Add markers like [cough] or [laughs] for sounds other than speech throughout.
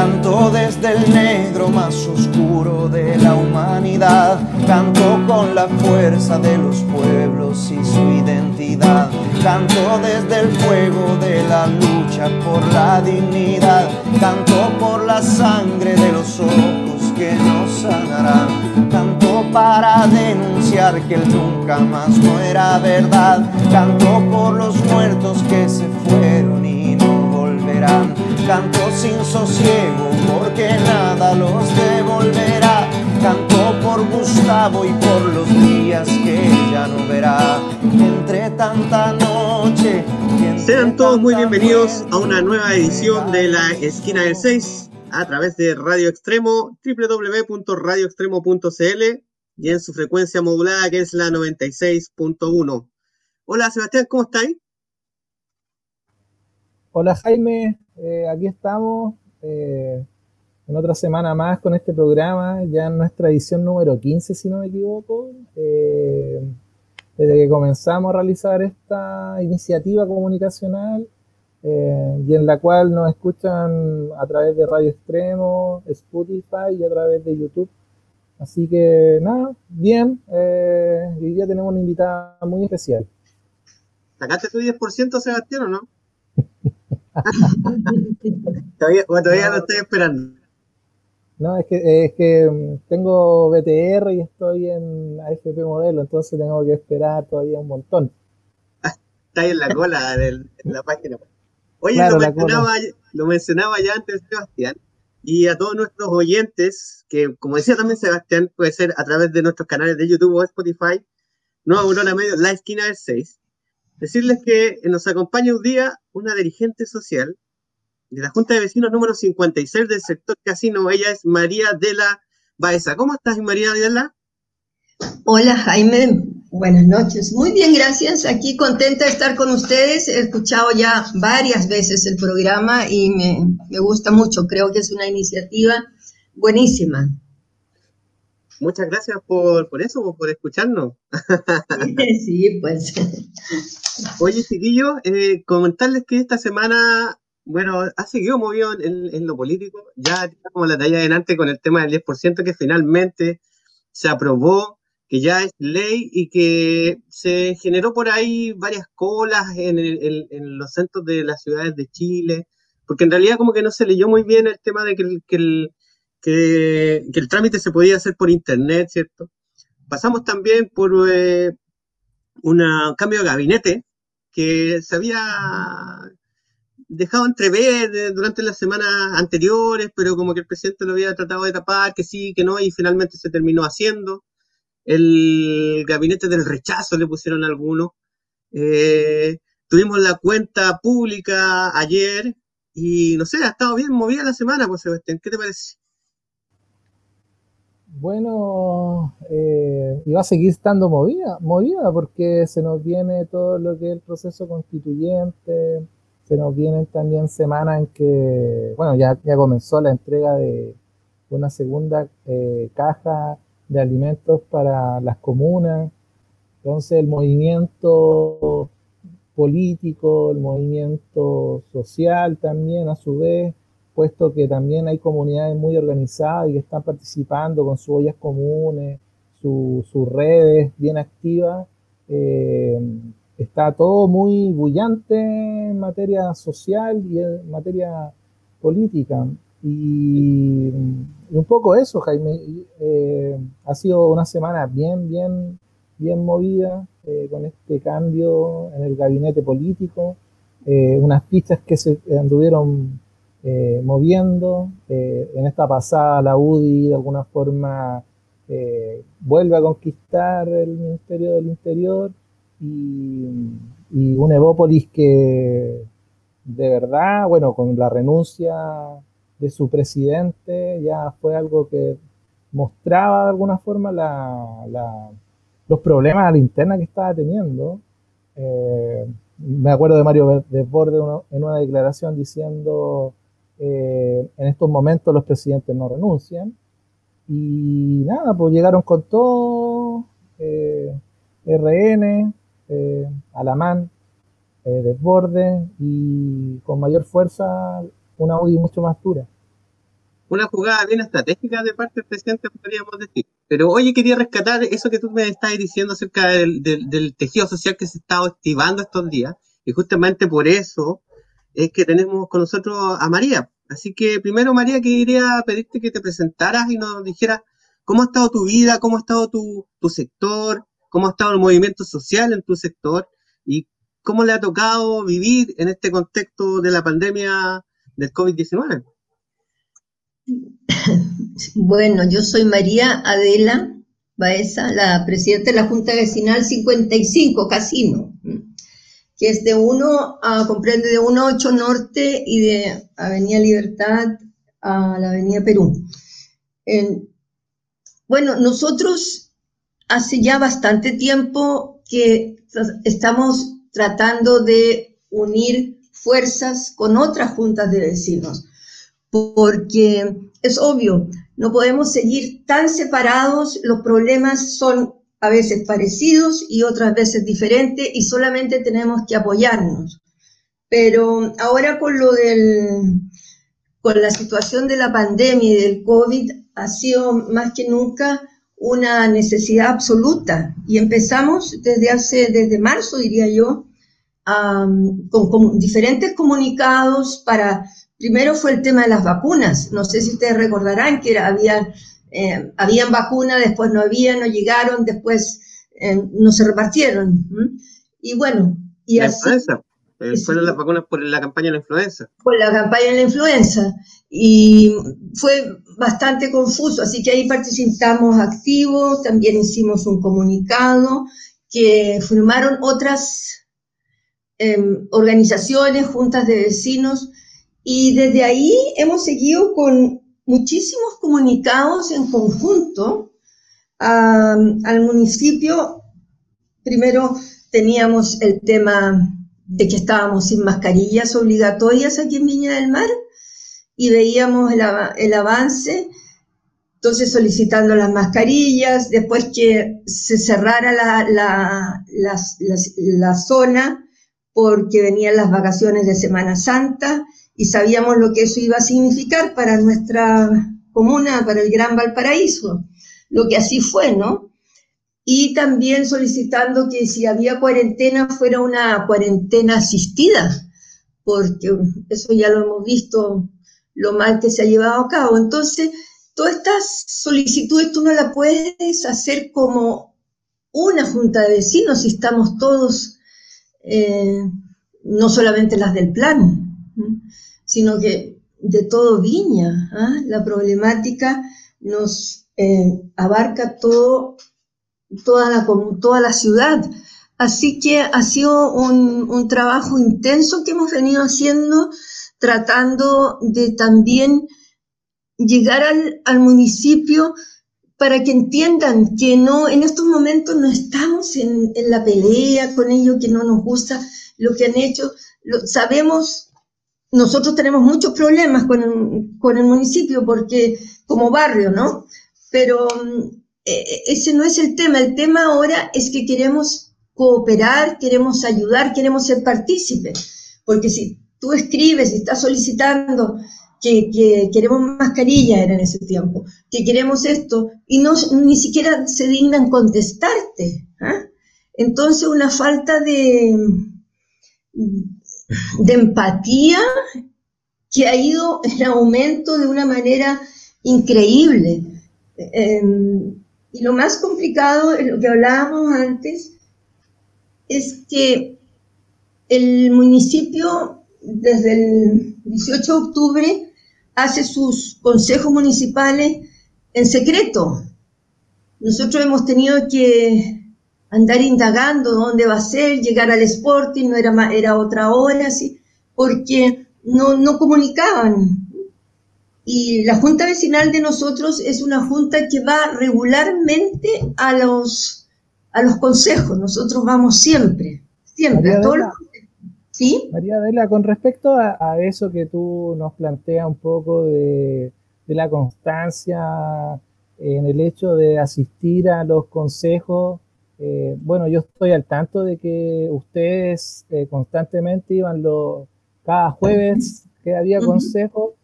Canto desde el negro más oscuro de la humanidad. Canto con la fuerza de los pueblos y su identidad. Canto desde el fuego de la lucha por la dignidad. Canto por la sangre de los ojos que nos sanarán. Canto para denunciar que el nunca más no era verdad. Canto por los muertos que se fueron y no volverán. Canto sin sosiego porque nada los devolverá. Canto por Gustavo y por los días que ya no verá. Entre tanta noche. Sean todos muy bienvenidos a una nueva edición de la Esquina del 6 a través de Radio Extremo, www.radioextremo.cl y en su frecuencia modulada que es la 96.1. Hola Sebastián, ¿cómo estáis? Hola Jaime, eh, aquí estamos eh, en otra semana más con este programa, ya en nuestra edición número 15 si no me equivoco, eh, desde que comenzamos a realizar esta iniciativa comunicacional y en la cual nos escuchan a través de Radio Extremo, Spotify y a través de YouTube. Así que nada, bien, hoy día tenemos una invitada muy especial. ¿Sacaste tu 10% Sebastián o no? Todavía, todavía lo estoy esperando. No, es que, es que mm, tengo BTR y estoy en AFP modelo, entonces tengo que esperar todavía un montón. Está ahí en la cola de la página. Oye, lo, mencionaba, lo, mencionaba, ya antes Sebastián, y a todos nuestros oyentes, que como decía también Sebastián, puede ser a través de nuestros canales de YouTube o Spotify, Nueva Aurora Medio, La Esquina del 6, Decirles que nos acompaña un día una dirigente social de la Junta de Vecinos número 56 del sector casino. Ella es María de la Baeza. ¿Cómo estás, María de la? Hola, Jaime. Buenas noches. Muy bien, gracias. Aquí contenta de estar con ustedes. He escuchado ya varias veces el programa y me, me gusta mucho. Creo que es una iniciativa buenísima. Muchas gracias por, por eso, por escucharnos. [laughs] Sí, pues. Oye, chiquillos, eh, comentarles que esta semana, bueno, ha seguido movido en, lo político. Ya como la talla adelante con el tema del 10% que finalmente se aprobó, que ya es ley y que se generó por ahí varias colas en, los centros de las ciudades de Chile, porque en realidad como que no se leyó muy bien el tema de que que el que, el trámite se podía hacer por internet, ¿cierto? Pasamos también por eh, un cambio de gabinete que se había dejado entrever durante las semanas anteriores, pero como que el presidente lo había tratado de tapar, que sí, que no, y finalmente se terminó haciendo. El gabinete del rechazo le pusieron algunos. Eh, tuvimos la cuenta pública ayer y no sé, ha estado bien movida la semana, pues Sebastián, ¿qué te parece? Bueno, eh, y va a seguir estando movida, movida porque se nos viene todo lo que es el proceso constituyente, se nos vienen también semanas en que, bueno, ya, ya comenzó la entrega de una segunda eh, caja de alimentos para las comunas, entonces el movimiento político, el movimiento social también a su vez puesto que también hay comunidades muy organizadas y que están participando con sus ollas comunes, sus redes bien activas. Eh, está todo muy bullante en materia social y en materia política. Y, un poco eso, Jaime. Eh, ha sido una semana bien, bien, bien movida eh, con este cambio en el gabinete político. unas fichas que se anduvieron eh, moviendo. Eh, en esta pasada la UDI de alguna forma eh, vuelve a conquistar el Ministerio del Interior y, un Evópolis que de verdad, bueno, con la renuncia de su presidente ya fue algo que mostraba de alguna forma los problemas a la interna que estaba teniendo. me acuerdo de Mario Desbordes en una declaración diciendo eh, en estos momentos los presidentes no renuncian. Y nada, pues llegaron con todo, eh, RN, eh, Alamán, eh, Desborde y con mayor fuerza una UDI mucho más dura. una jugada bien estratégica de parte del presidente, podríamos decir. Pero oye, quería rescatar eso que tú me estás diciendo acerca del, del, tejido social que se está activando estos días. Y justamente por eso es que tenemos con nosotros a María. Así que primero, María, quería pedirte que te presentaras y nos dijeras cómo ha estado tu vida, cómo ha estado tu, tu sector, cómo ha estado el movimiento social en tu sector y cómo le ha tocado vivir en este contexto de la pandemia del COVID-19. [coughs] Bueno, yo soy María Adela Baeza, la presidenta de la Junta Vecinal 55, Casino, que es de 1 a, comprende de 1 a 8 Norte y de Avenida Libertad a la Avenida Perú. bueno, nosotros hace ya bastante tiempo que estamos tratando de unir fuerzas con otras juntas de vecinos, porque es obvio, no podemos seguir tan separados, los problemas son a veces parecidos y otras veces diferentes y solamente tenemos que apoyarnos. Pero ahora con lo del, con la situación de la pandemia y del COVID ha sido más que nunca una necesidad absoluta y empezamos desde hace, desde marzo diría yo, con, diferentes comunicados para, primero fue el tema de las vacunas, no sé si ustedes recordarán que era, había, eh, habían vacunas, después no había, no llegaron, después eh, no se repartieron. Y bueno, y la así... Eh, fueron las vacunas por la campaña de la influenza. Por la campaña de la influenza. Y fue bastante confuso, así que ahí participamos activos, también hicimos un comunicado que firmaron otras Em, organizaciones, juntas de vecinos, y desde ahí hemos seguido con muchísimos comunicados en conjunto al municipio. Primero teníamos el tema de que estábamos sin mascarillas obligatorias aquí en Viña del Mar y veíamos el, avance, entonces solicitando las mascarillas, después que se cerrara la, la zona, porque venían las vacaciones de Semana Santa y sabíamos lo que eso iba a significar para nuestra comuna, para el Gran Valparaíso, lo que así fue, ¿no? Y también solicitando que si había cuarentena fuera una cuarentena asistida, porque eso ya lo hemos visto, lo mal que se ha llevado a cabo. Entonces, todas estas solicitudes tú no las puedes hacer como una junta de vecinos si estamos todos eh, no solamente las del plan, sino que de todo Viña. ¿ah? La problemática nos eh, abarca todo, toda, la, toda la ciudad. Así que ha sido un, trabajo intenso que hemos venido haciendo, tratando de también llegar al, al municipio para que entiendan que no, en estos momentos no estamos en, la pelea con ellos, que no nos gusta lo que han hecho. Lo, sabemos, nosotros tenemos muchos problemas con, el municipio porque como barrio, ¿no? Pero eh, ese no es el tema. El tema ahora es que queremos cooperar, queremos ayudar, queremos ser partícipes. Porque si tú escribes y estás solicitando que, queremos mascarilla era en ese tiempo, que queremos esto, y no, ni siquiera se dignan contestarte. ¿ah? Entonces, una falta de empatía que ha ido en aumento de una manera increíble. Em, y lo más complicado, es lo que hablábamos antes, es que el municipio, desde el 18 de octubre, hace sus consejos municipales en secreto. Nosotros hemos tenido que andar indagando dónde va a ser, llegar al Sporting, no era, era otra hora, ¿sí? porque no, no comunicaban. Y la junta vecinal de nosotros es una junta que va regularmente a los, a los consejos. Nosotros vamos siempre, siempre, a todos los María Adela, con respecto a, eso que tú nos planteas un poco de, la constancia en el hecho de asistir a los consejos, eh, bueno, yo estoy al tanto de que ustedes eh, constantemente iban los, cada jueves que había consejos,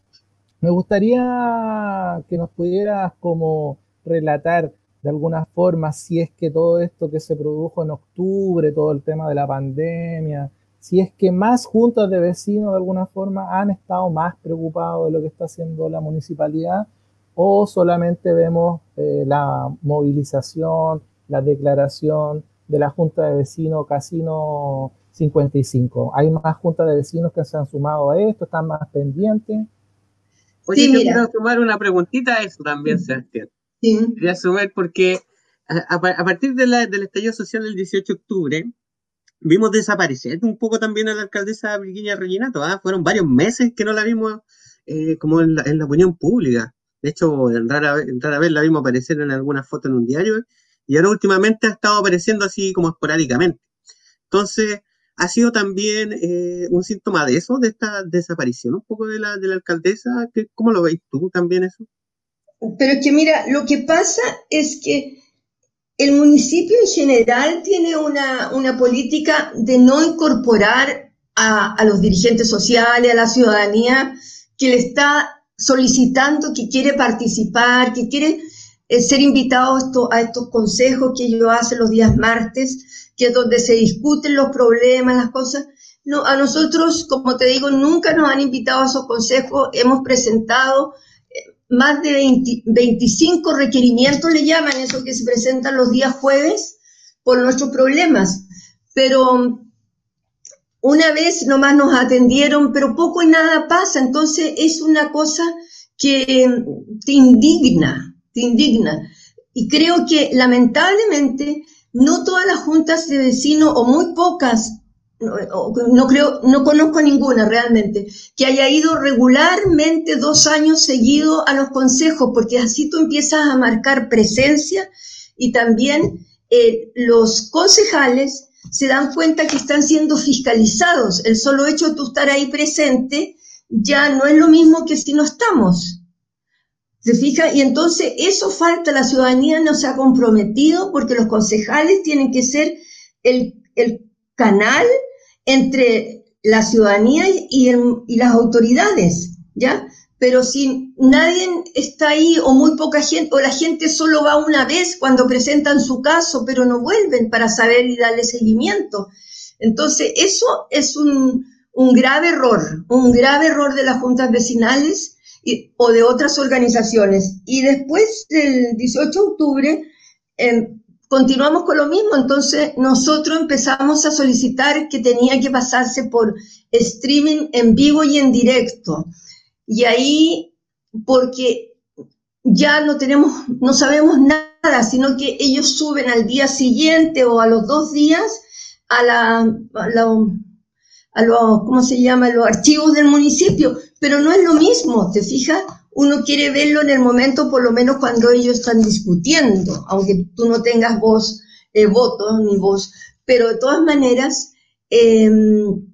Me gustaría que nos pudieras como relatar de alguna forma si es que todo esto que se produjo en octubre, todo el tema de la pandemia, si es que más juntas de vecinos de alguna forma han estado más preocupados de lo que está haciendo la municipalidad o solamente vemos eh, la movilización, la declaración de la Junta de Vecinos Casino 55. ¿Hay más juntas de vecinos que se han sumado a esto? ¿Están más pendientes? Oye, yo quiero tomar una preguntita a eso también, Sebastián. Sí. Quería sumar porque a, partir del estallido social del 18 de octubre, vimos desaparecer un poco también a la alcaldesa Virginia Reginato. ¿ah? Fueron varios meses que no la vimos eh, como en la, en la, opinión pública. De hecho, en rara, en rara, vez la vimos aparecer en alguna foto en un diario y ahora últimamente ha estado apareciendo así como esporádicamente. Entonces, ha sido también eh, un síntoma de eso, de esta desaparición un poco de la, de la alcaldesa. ¿Cómo lo veis tú también eso? Pero es que mira, lo que pasa es que el municipio en general tiene una, una política de no incorporar a, a, los dirigentes sociales, a la ciudadanía que le está solicitando, que quiere participar, que quiere ser invitado a, esto, a estos consejos que ellos hacen los días martes que es donde se discuten los problemas, las cosas. No, a nosotros, como te digo, nunca nos han invitado a esos consejos. Hemos presentado eh, más de 25 requerimientos, le llaman eso que se presentan los días jueves, por nuestros problemas. Pero una vez nomás nos atendieron, pero poco y nada pasa. Entonces es una cosa que te indigna, indigna. Y creo que lamentablemente no todas las juntas de vecinos o muy pocas, no, creo, no conozco ninguna realmente, que haya ido regularmente dos años seguidos a los consejos, porque así tú empiezas a marcar presencia y también eh, los concejales se dan cuenta que están siendo fiscalizados. El solo hecho de tú estar ahí presente ya no es lo mismo que si no estamos. ¿Se fija? Y entonces eso falta, la ciudadanía no se ha comprometido porque los concejales tienen que ser el, canal entre la ciudadanía y, y, las autoridades, ¿ya? Pero si nadie está ahí o muy poca gente, o la gente solo va una vez cuando presentan su caso, pero no vuelven para saber y darle seguimiento. Entonces, eso es un, un grave error, un grave error de las juntas vecinales o de otras organizaciones. Y después del 18 de octubre em, continuamos con lo mismo, entonces nosotros empezamos a solicitar que tenía que pasarse por streaming en vivo y en directo. Y ahí, porque ya no tenemos, no sabemos nada, sino que ellos suben al día siguiente o a los dos días a la, a la a los, ¿cómo se llama?, los archivos del municipio, pero no es lo mismo, ¿te fijas? Uno quiere verlo en el momento, por lo menos cuando ellos están discutiendo, aunque tú no tengas voz, eh, voto ni voz, pero de todas maneras, em,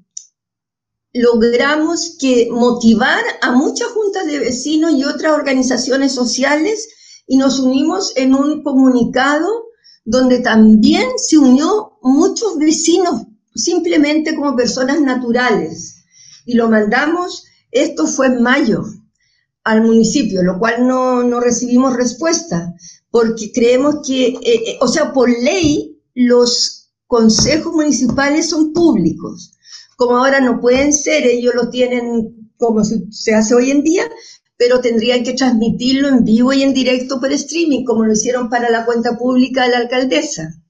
logramos que motivar a muchas juntas de vecinos y otras organizaciones sociales y nos unimos en un comunicado donde también se unió muchos vecinos simplemente como personas naturales. Y lo mandamos, esto fue en mayo, al municipio, lo cual no, no recibimos respuesta, porque creemos que, eh, eh, o sea, por ley, los consejos municipales son públicos. Como ahora no pueden ser, ellos lo tienen como se hace hoy en día, pero tendrían que transmitirlo en vivo y en directo por streaming, como lo hicieron para la cuenta pública de la alcaldesa.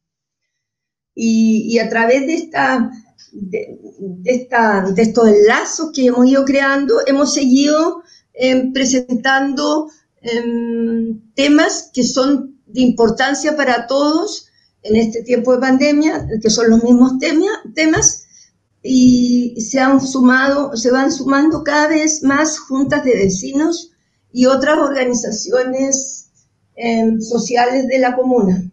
Y, a través de, esta, de, esta, de estos lazos que hemos ido creando, hemos seguido em, presentando em, temas que son de importancia para todos en este tiempo de pandemia, que son los mismos temas, y se han sumado, se van sumando cada vez más juntas de vecinos y otras organizaciones em, sociales de la comuna.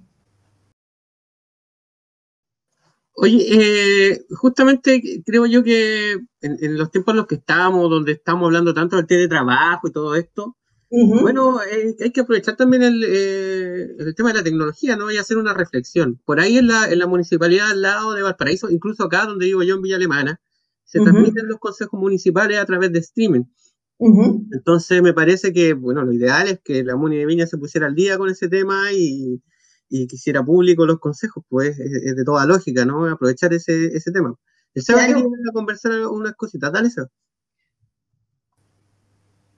Oye, eh, justamente creo yo que en, los tiempos en los que estamos, donde estamos hablando tanto del teletrabajo y todo esto, bueno, eh, hay que aprovechar también eh, el, tema de la tecnología, ¿no? Y hacer una reflexión. Por ahí en la, en la municipalidad al lado de Valparaíso, incluso acá donde vivo yo en Villa Alemana, se transmiten los consejos municipales a través de streaming. Entonces me parece que, bueno, lo ideal es que la Muni de Viña se pusiera al día con ese tema y, y quisiera público los consejos, pues es, de toda lógica, ¿no? Aprovechar ese, ese tema. El Seba quería conversar unas cositas, dale eso.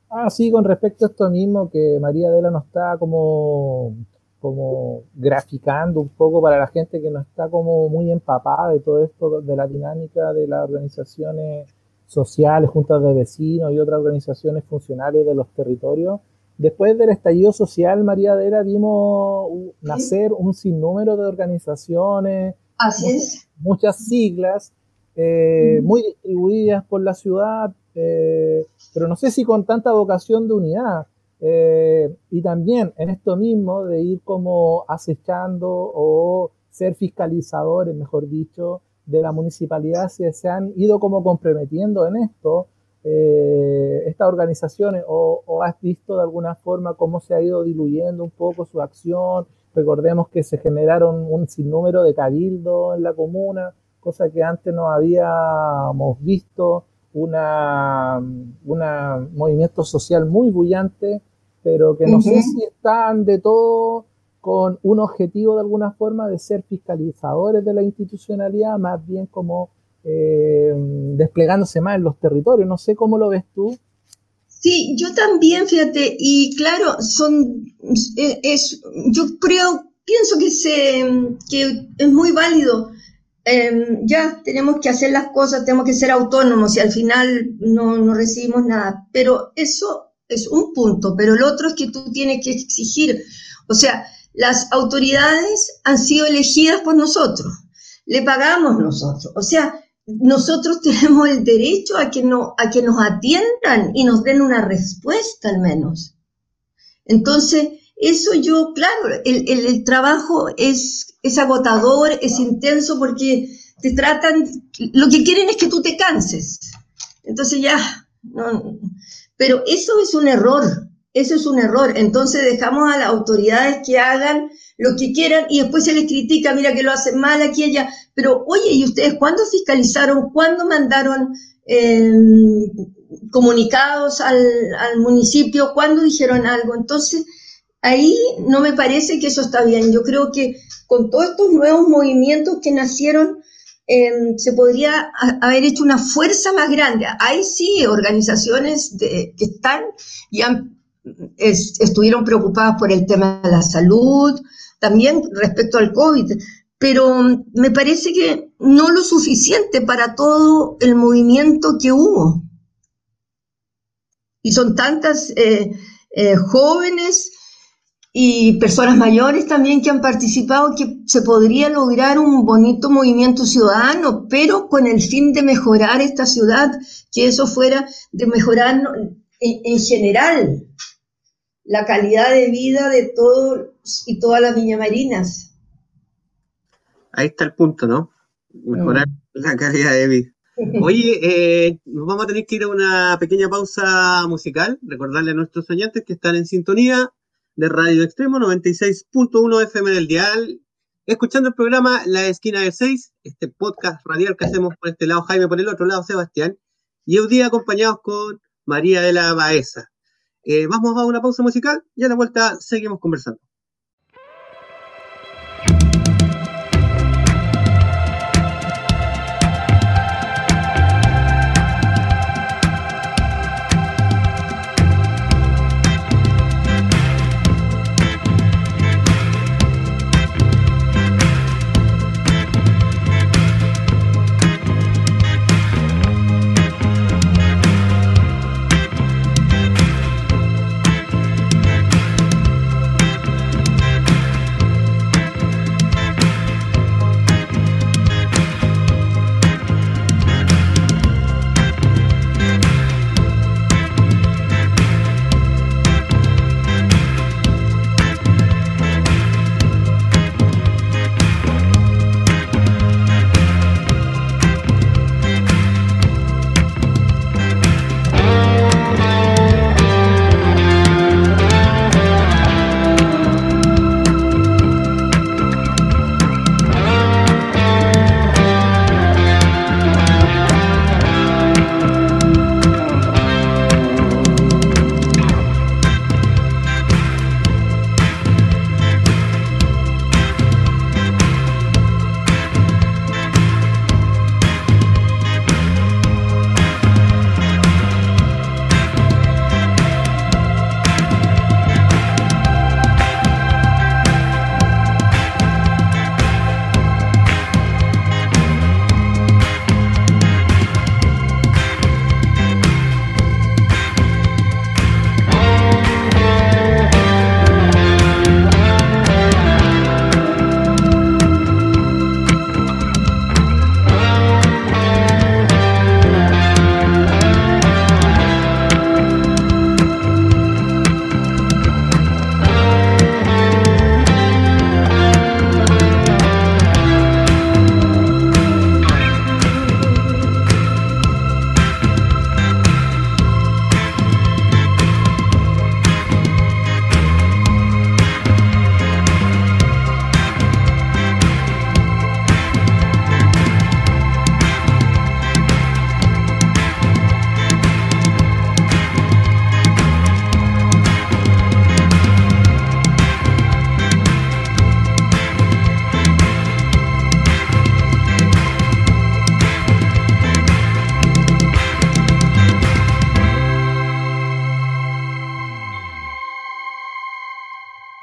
Ah, sí, con respecto a esto mismo, que María Adela nos está como, como graficando un poco para la gente que no está como muy empapada de todo esto, de la dinámica de las organizaciones sociales, juntas de vecinos y otras organizaciones funcionales de los territorios. Después del estallido social, María Adela, vimos nacer un sinnúmero de organizaciones, Así es. muchas siglas, eh, muy distribuidas por la ciudad, eh, pero no sé si con tanta vocación de unidad. Eh, y también en esto mismo de ir como acechando o ser fiscalizadores, mejor dicho, de la municipalidad, si se han ido como comprometiendo en esto, eh, estas organizaciones, o, o, has visto de alguna forma cómo se ha ido diluyendo un poco su acción. Recordemos que se generaron un sinnúmero de cabildos en la comuna, cosa que antes no habíamos visto una, un movimiento social muy bullante, pero que no sé si están de todo con un objetivo de alguna forma de ser fiscalizadores de la institucionalidad, más bien como eh, desplegándose más en los territorios. No sé cómo lo ves tú. Sí, yo también, fíjate, y claro, son, eh, es, yo creo, pienso que, se, que es muy válido Em, ya tenemos que hacer las cosas, tenemos que ser autónomos y al final no, no, recibimos nada. Pero eso es un punto, pero el otro es que tú tienes que exigir, o sea, las autoridades han sido elegidas por nosotros, le pagamos nosotros, o sea, nosotros [laughs] tenemos el derecho a que, no, a que nos atiendan y nos den una respuesta al menos. Entonces, eso yo, claro, el, el, trabajo es, es agotador, es intenso porque te tratan, lo que quieren es que tú te canses. Entonces ya, no, pero eso es un error, eso es un error. Entonces dejamos a las autoridades que hagan lo que quieran y después se les critica, mira que lo hacen mal aquí allá. Pero oye, ¿y ustedes cuándo fiscalizaron? ¿Cuándo mandaron eh, comunicados al, al municipio? ¿Cuándo dijeron algo? Entonces ahí no me parece que eso está bien. Yo creo que con todos estos nuevos movimientos que nacieron, em, se podría haber hecho una fuerza más grande. Hay sí organizaciones que están y estuvieron preocupadas por el tema de la salud, también respecto al COVID, pero me parece que no lo suficiente para todo el movimiento que hubo. Y son tantas eh, eh, jóvenes y personas mayores también que han participado, que se podría lograr un bonito movimiento ciudadano, pero con el fin de mejorar esta ciudad, que eso fuera de mejorar en, general la calidad de vida de todos y todas las viñamarinas. Ahí está el punto, ¿no? Mejorar mm. la calidad de vida. [laughs] Oye, eh, nos vamos a tener que ir a una pequeña pausa musical. Recordarle a nuestros oyentes que están en sintonía de Radio Extremo 96.1 FM del Dial, escuchando el programa La Esquina de 6, este podcast radial que hacemos por este lado Jaime, por el otro lado Sebastián, y hoy día acompañados con María de la Baeza. Eh, vamos a una pausa musical y a la vuelta seguimos conversando.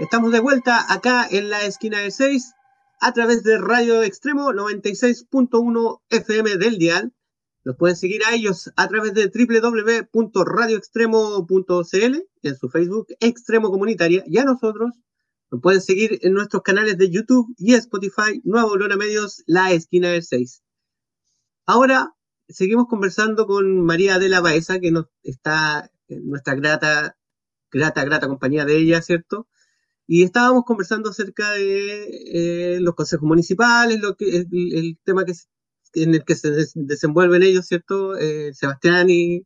Estamos de vuelta acá en la esquina de 6 a través de Radio Extremo 96.1 FM del Dial. Los pueden seguir a ellos a través de www.radioextremo.cl en su Facebook Extremo Comunitaria y a nosotros nos pueden seguir en nuestros canales de YouTube y Spotify Nuevo Lona Medios La Esquina del 6. Ahora seguimos conversando con María Adela Baeza, que nos está en nuestra grata, grata, grata compañía de ella, ¿cierto? Y estábamos conversando acerca de eh, los consejos municipales, lo que, el, tema que, en el que se desenvuelven ellos, ¿cierto? Eh, Sebastián y,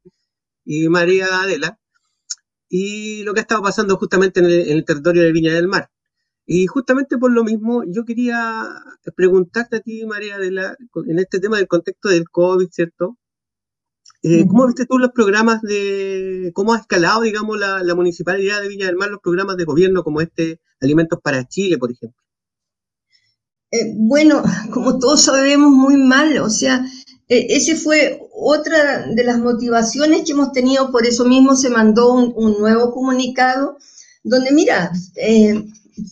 María Adela, y lo que ha estado pasando justamente en el, territorio de Viña del Mar. Y justamente por lo mismo, yo quería preguntarte a ti, María Adela, en este tema del contexto del COVID, ¿cierto? Eh, ¿Cómo viste tú los programas de, cómo ha escalado, digamos, la, municipalidad de Viña del Mar, los programas de gobierno como este Alimentos para Chile, por ejemplo? Eh, bueno, como todos sabemos, muy mal, o sea, eh, ese fue otra de las motivaciones que hemos tenido, por eso mismo se mandó un, nuevo comunicado, donde, mira,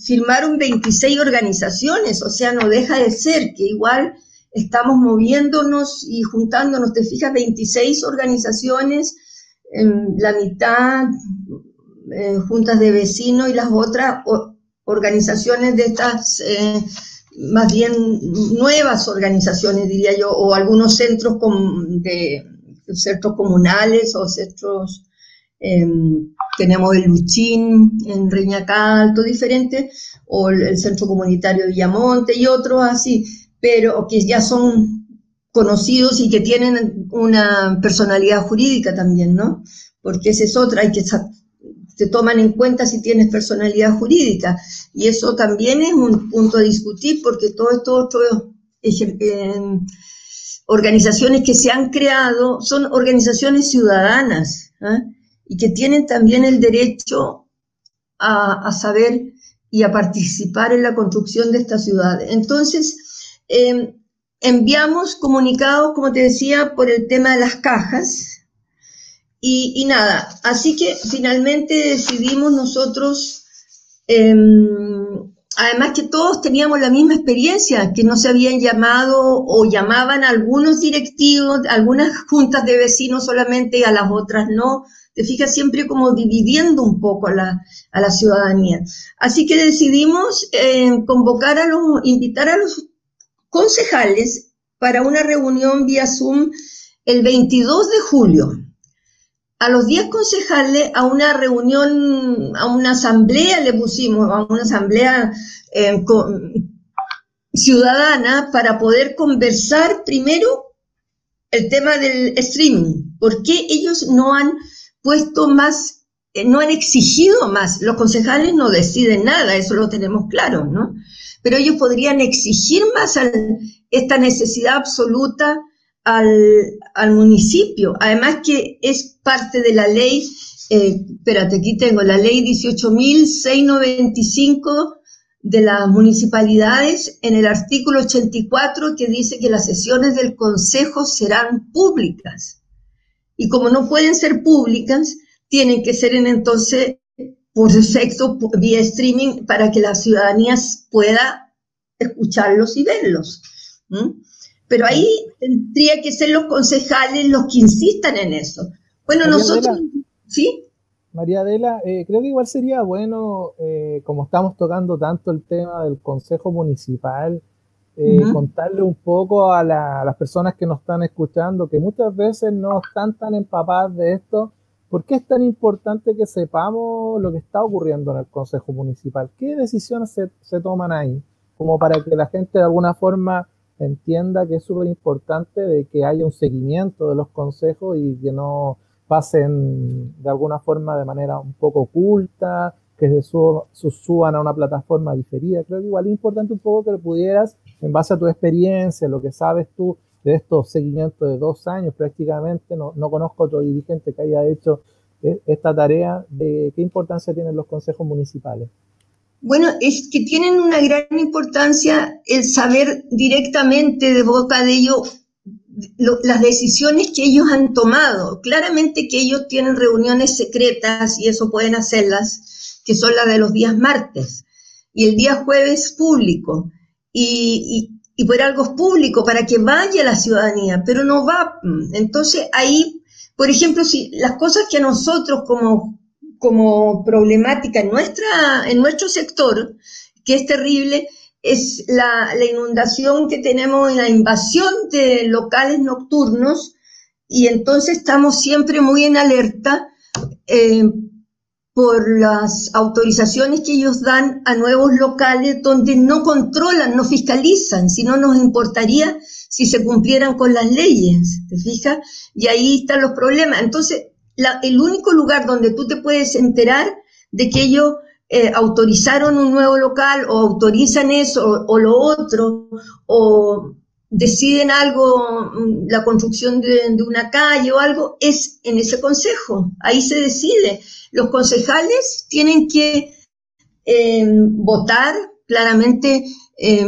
firmaron 26 organizaciones, o sea, no deja de ser que igual estamos moviéndonos y juntándonos, te fijas, 26 organizaciones, la mitad eh, juntas de vecinos y las otras organizaciones de estas, eh, más bien nuevas organizaciones, diría yo, o algunos centros de centros comunales o centros, em, tenemos el Luchín en Reñaca Alto, diferente, o el Centro Comunitario de Villamonte y otros así pero que ya son conocidos y que tienen una personalidad jurídica también, ¿no? Porque esa es otra, hay que se toman en cuenta si tienes personalidad jurídica. Y eso también es un punto a discutir porque todos estos otros eh, organizaciones que se han creado son organizaciones ciudadanas ¿ah? y que tienen también el derecho a, a, saber y a participar en la construcción de esta ciudad. Entonces, Em, enviamos comunicados, como te decía, por el tema de las cajas. Y, nada, así que finalmente decidimos nosotros, em, además que todos teníamos la misma experiencia, que no se habían llamado o llamaban a algunos directivos, algunas juntas de vecinos solamente y a las otras no. Te fijas siempre como dividiendo un poco a la, a la ciudadanía. Así que decidimos em, convocar a los, invitar a los concejales para una reunión vía Zoom el 22 de julio. A los 10 concejales a una reunión, a una asamblea le pusimos, a una asamblea eh, ciudadana para poder conversar primero el tema del streaming. ¿Por qué ellos no han puesto más, eh, no han exigido más? Los concejales no deciden nada, eso lo tenemos claro, ¿no? Pero ellos podrían exigir más esta necesidad absoluta al, municipio. Además que es parte de la ley, eh, espérate, aquí tengo la ley 18.695 de las municipalidades en el artículo 84 que dice que las sesiones del Consejo serán públicas. Y como no pueden ser públicas, tienen que ser en entonces por efecto vía streaming para que la ciudadanía pueda escucharlos y verlos. Pero ahí tendría que ser los concejales los que insistan en eso. Bueno, nosotros, ¿sí? María Adela, eh, creo que igual sería bueno, eh, como estamos tocando tanto el tema del Consejo Municipal, eh, contarle un poco a, a, las personas que nos están escuchando que muchas veces no están tan empapadas de esto ¿Por qué es tan importante que sepamos lo que está ocurriendo en el Consejo Municipal? ¿Qué decisiones se, toman ahí? Como para que la gente de alguna forma entienda que es súper importante de que haya un seguimiento de los consejos y que no pasen de alguna forma de manera un poco oculta, que se, suban a una plataforma diferida. Creo que igual es importante un poco que lo pudieras, en base a tu experiencia, lo que sabes tú, de estos seguimientos de dos años prácticamente, no, no conozco otro dirigente que haya hecho eh, esta tarea, de qué importancia tienen los consejos municipales. Bueno, es que tienen una gran importancia el saber directamente de boca de ellos las decisiones que ellos han tomado. Claramente que ellos tienen reuniones secretas y eso pueden hacerlas, que son las de los días martes, y el día jueves público, y, y, por algo es público, para que vaya la ciudadanía, pero no va. Entonces ahí, por ejemplo, si las cosas que a nosotros como, como problemática en, nuestra, en nuestro sector, que es terrible, es la, inundación que tenemos, la invasión de locales nocturnos, y entonces estamos siempre muy en alerta eh, por las autorizaciones que ellos dan a nuevos locales donde no controlan, no fiscalizan, si no nos importaría si se cumplieran con las leyes, ¿te fijas? Y ahí están los problemas. Entonces, el único lugar donde tú te puedes enterar de que ellos eh, autorizaron un nuevo local o autorizan eso o, lo otro o deciden algo, la construcción de, una calle o algo, es en ese consejo, ahí se decide. Los concejales tienen que eh, votar, claramente eh,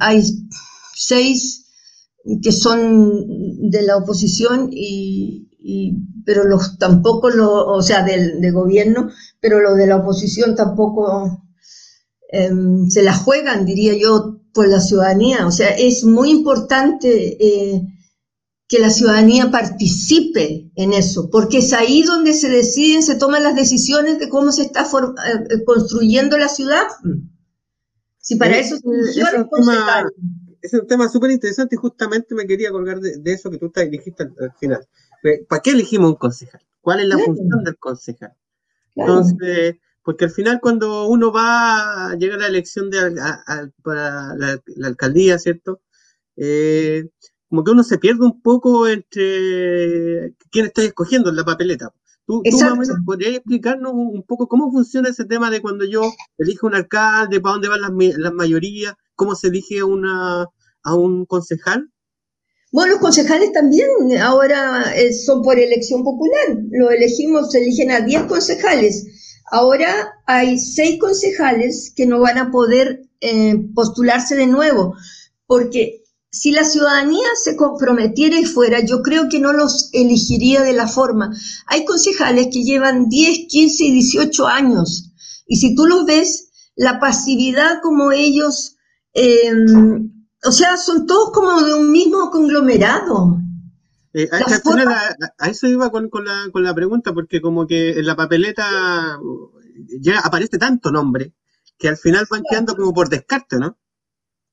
hay seis que son de la oposición y, pero los tampoco lo, o sea, del, gobierno, pero los de la oposición tampoco em, se la juegan, diría yo, por la ciudadanía. O sea, es muy importante eh, que la ciudadanía participe en eso, porque es ahí donde se deciden, se toman las decisiones de cómo se está eh, construyendo la ciudad. Si para eso es, es, un tema, es un tema súper interesante y justamente me quería colgar de, eso que tú dijiste al final. ¿Para qué elegimos un concejal? ¿Cuál es la función del concejal? Entonces, porque al final cuando uno va, a llegar a la elección de, para la, alcaldía, ¿cierto? Eh, como que uno se pierde un poco entre quién está escogiendo en la papeleta. ¿Tú, tú más o menos podrías explicarnos un, poco cómo funciona ese tema de cuando yo elijo un alcalde, para dónde van las, las mayorías, cómo se elige una, a un concejal? Bueno, los concejales también ahora eh, son por elección popular. Lo elegimos, se eligen a 10 concejales. Ahora hay 6 concejales que no van a poder eh, postularse de nuevo, porque si la ciudadanía se comprometiera y fuera, yo creo que no los elegiría de la forma. Hay concejales que llevan 10, 15 y 18 años, y si tú los ves, la pasividad como ellos eh, o sea, son todos como de un mismo conglomerado. Eh, a, eso iba con, la, con, la, pregunta, porque como que en la papeleta ya aparece tanto nombre que al final van quedando como por descarte, ¿no?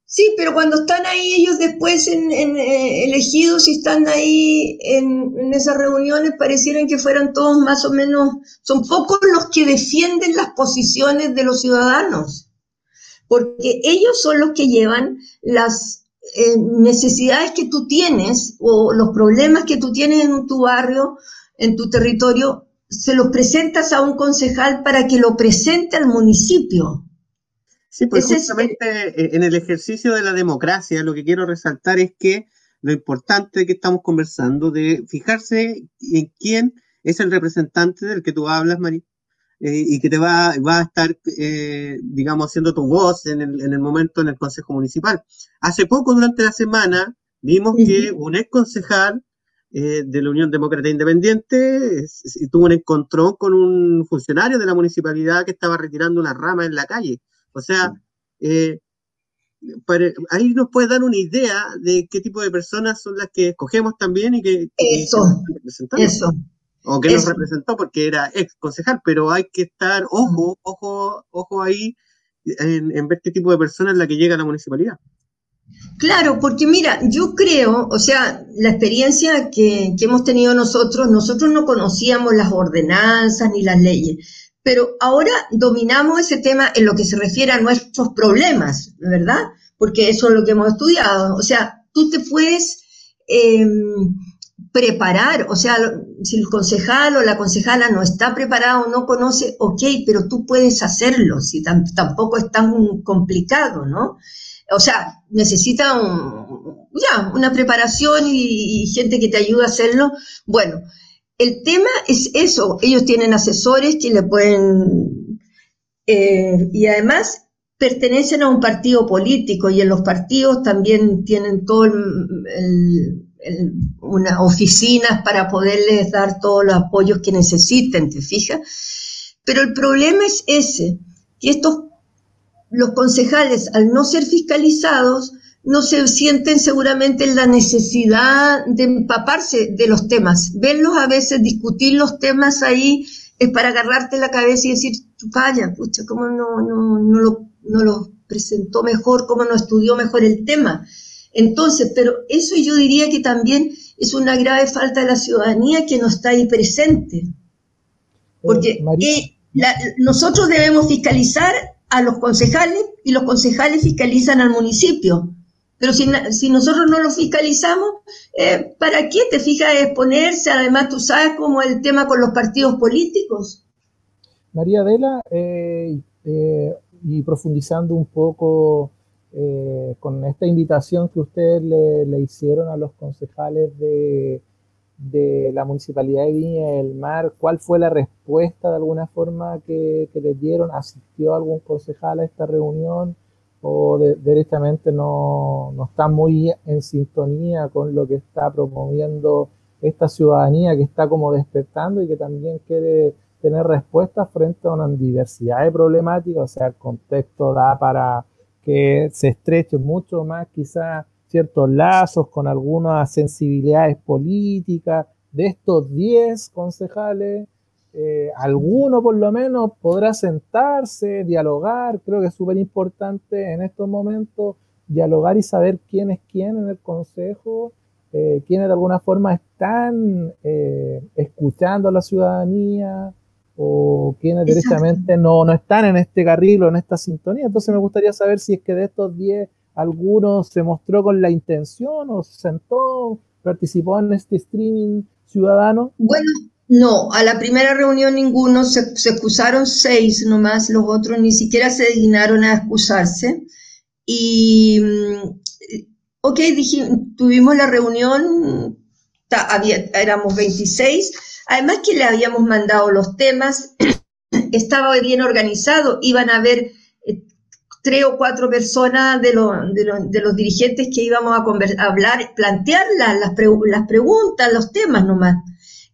Sí, pero cuando están ahí ellos después en, eh, elegidos y están ahí en, en, esas reuniones, parecieran que fueran todos más o menos, son pocos los que defienden las posiciones de los ciudadanos porque ellos son los que llevan las eh, necesidades que tú tienes o los problemas que tú tienes en tu barrio, en tu territorio, se los presentas a un concejal para que lo presente al municipio. Sí, pues justamente eh, en el ejercicio de la democracia lo que quiero resaltar es que lo importante que estamos conversando de fijarse en quién es el representante del que tú hablas, María, eh, y que te va, va a estar, eh, digamos, haciendo tu voz en el, en el, momento en el Consejo Municipal. Hace poco, durante la semana, vimos que un ex concejal eh, de la Unión Demócrata Independiente tuvo un encontrón con un funcionario de la municipalidad que estaba retirando una rama en la calle. O sea, ahí nos puede dar una idea de qué tipo de personas son las que escogemos también y que... Eso, eso o que nos representó porque era ex concejal, pero hay que estar, ojo, ojo, ojo ahí en, ver qué tipo de persona es la que llega a la municipalidad. Claro, porque mira, yo creo, o sea, la experiencia que, que hemos tenido nosotros, nosotros no conocíamos las ordenanzas ni las leyes, pero ahora dominamos ese tema en lo que se refiere a nuestros problemas, ¿verdad? Porque eso es lo que hemos estudiado. O sea, tú te puedes... Eh, preparar, o sea, si el concejal o la concejala no está preparado, no conoce, ok, pero tú puedes hacerlo, si tampoco es tan complicado, ¿no? O sea, necesita ya, una preparación y, gente que te ayude a hacerlo. Bueno, el tema es eso, ellos tienen asesores que le pueden, eh, y además pertenecen a un partido político y en los partidos también tienen todo el unas oficinas para poderles dar todos los apoyos que necesiten, ¿te fijas? Pero el problema es ese, que estos, los concejales, al no ser fiscalizados, no se sienten seguramente en la necesidad de empaparse de los temas. Verlos a veces, discutir los temas ahí, es para agarrarte la cabeza y decir, vaya, pucha, ¿cómo no, no, no, lo, no lo presentó mejor, cómo no estudió mejor el tema? Entonces, pero eso yo diría que también es una grave falta de la ciudadanía que no está ahí presente. Porque eh, nosotros debemos fiscalizar a los concejales y los concejales fiscalizan al municipio. Pero si, si nosotros no lo fiscalizamos, eh, ¿para qué te fijas exponerse? Además, tú sabes cómo el tema con los partidos políticos. María Adela, eh, y profundizando un poco eh, con esta invitación que ustedes le, hicieron a los concejales de, la Municipalidad de Viña del Mar, ¿cuál fue la respuesta de alguna forma que, les dieron? ¿Asistió algún concejal a esta reunión o directamente no, no está muy en sintonía con lo que está promoviendo esta ciudadanía que está como despertando y que también quiere tener respuestas frente a una diversidad de problemáticas, o sea, el contexto da para que se estrechen mucho más quizás ciertos lazos con algunas sensibilidades políticas. De estos 10 concejales, eh, alguno por lo menos podrá sentarse, dialogar. Creo que es súper importante en estos momentos dialogar y saber quién es quién en el consejo, eh, quiénes de alguna forma están eh, escuchando a la ciudadanía, o quienes directamente no, no están en este carril o en esta sintonía. Entonces me gustaría saber si es que de estos 10 algunos se mostró con la intención o se sentó, participó en este streaming ciudadano. Bueno, no, a la primera reunión ninguno, se, se excusaron seis nomás, los otros ni siquiera se dignaron a excusarse. Y, mm, ok, tuvimos la reunión, había, éramos 26 Además que le habíamos mandado los temas, [clears throat] estaba bien organizado, iban a haber eh, tres o cuatro personas de, los dirigentes que íbamos a, hablar, plantear las, preguntas, los temas nomás.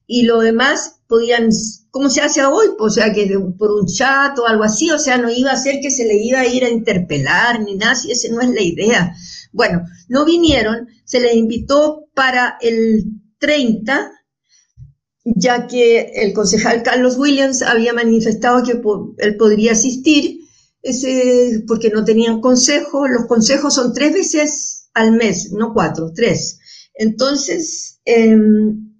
Y lo demás podían, como se hace hoy, o sea, que por un chat o algo así, o sea, no iba a ser que se le iba a ir a interpelar ni nada, si esa no es la idea. Bueno, no vinieron, se les invitó para el 30 ya que el concejal Carlos Williams había manifestado que él podría asistir, porque no tenían consejo. Los consejos son tres veces al mes, no cuatro, tres. Entonces, em,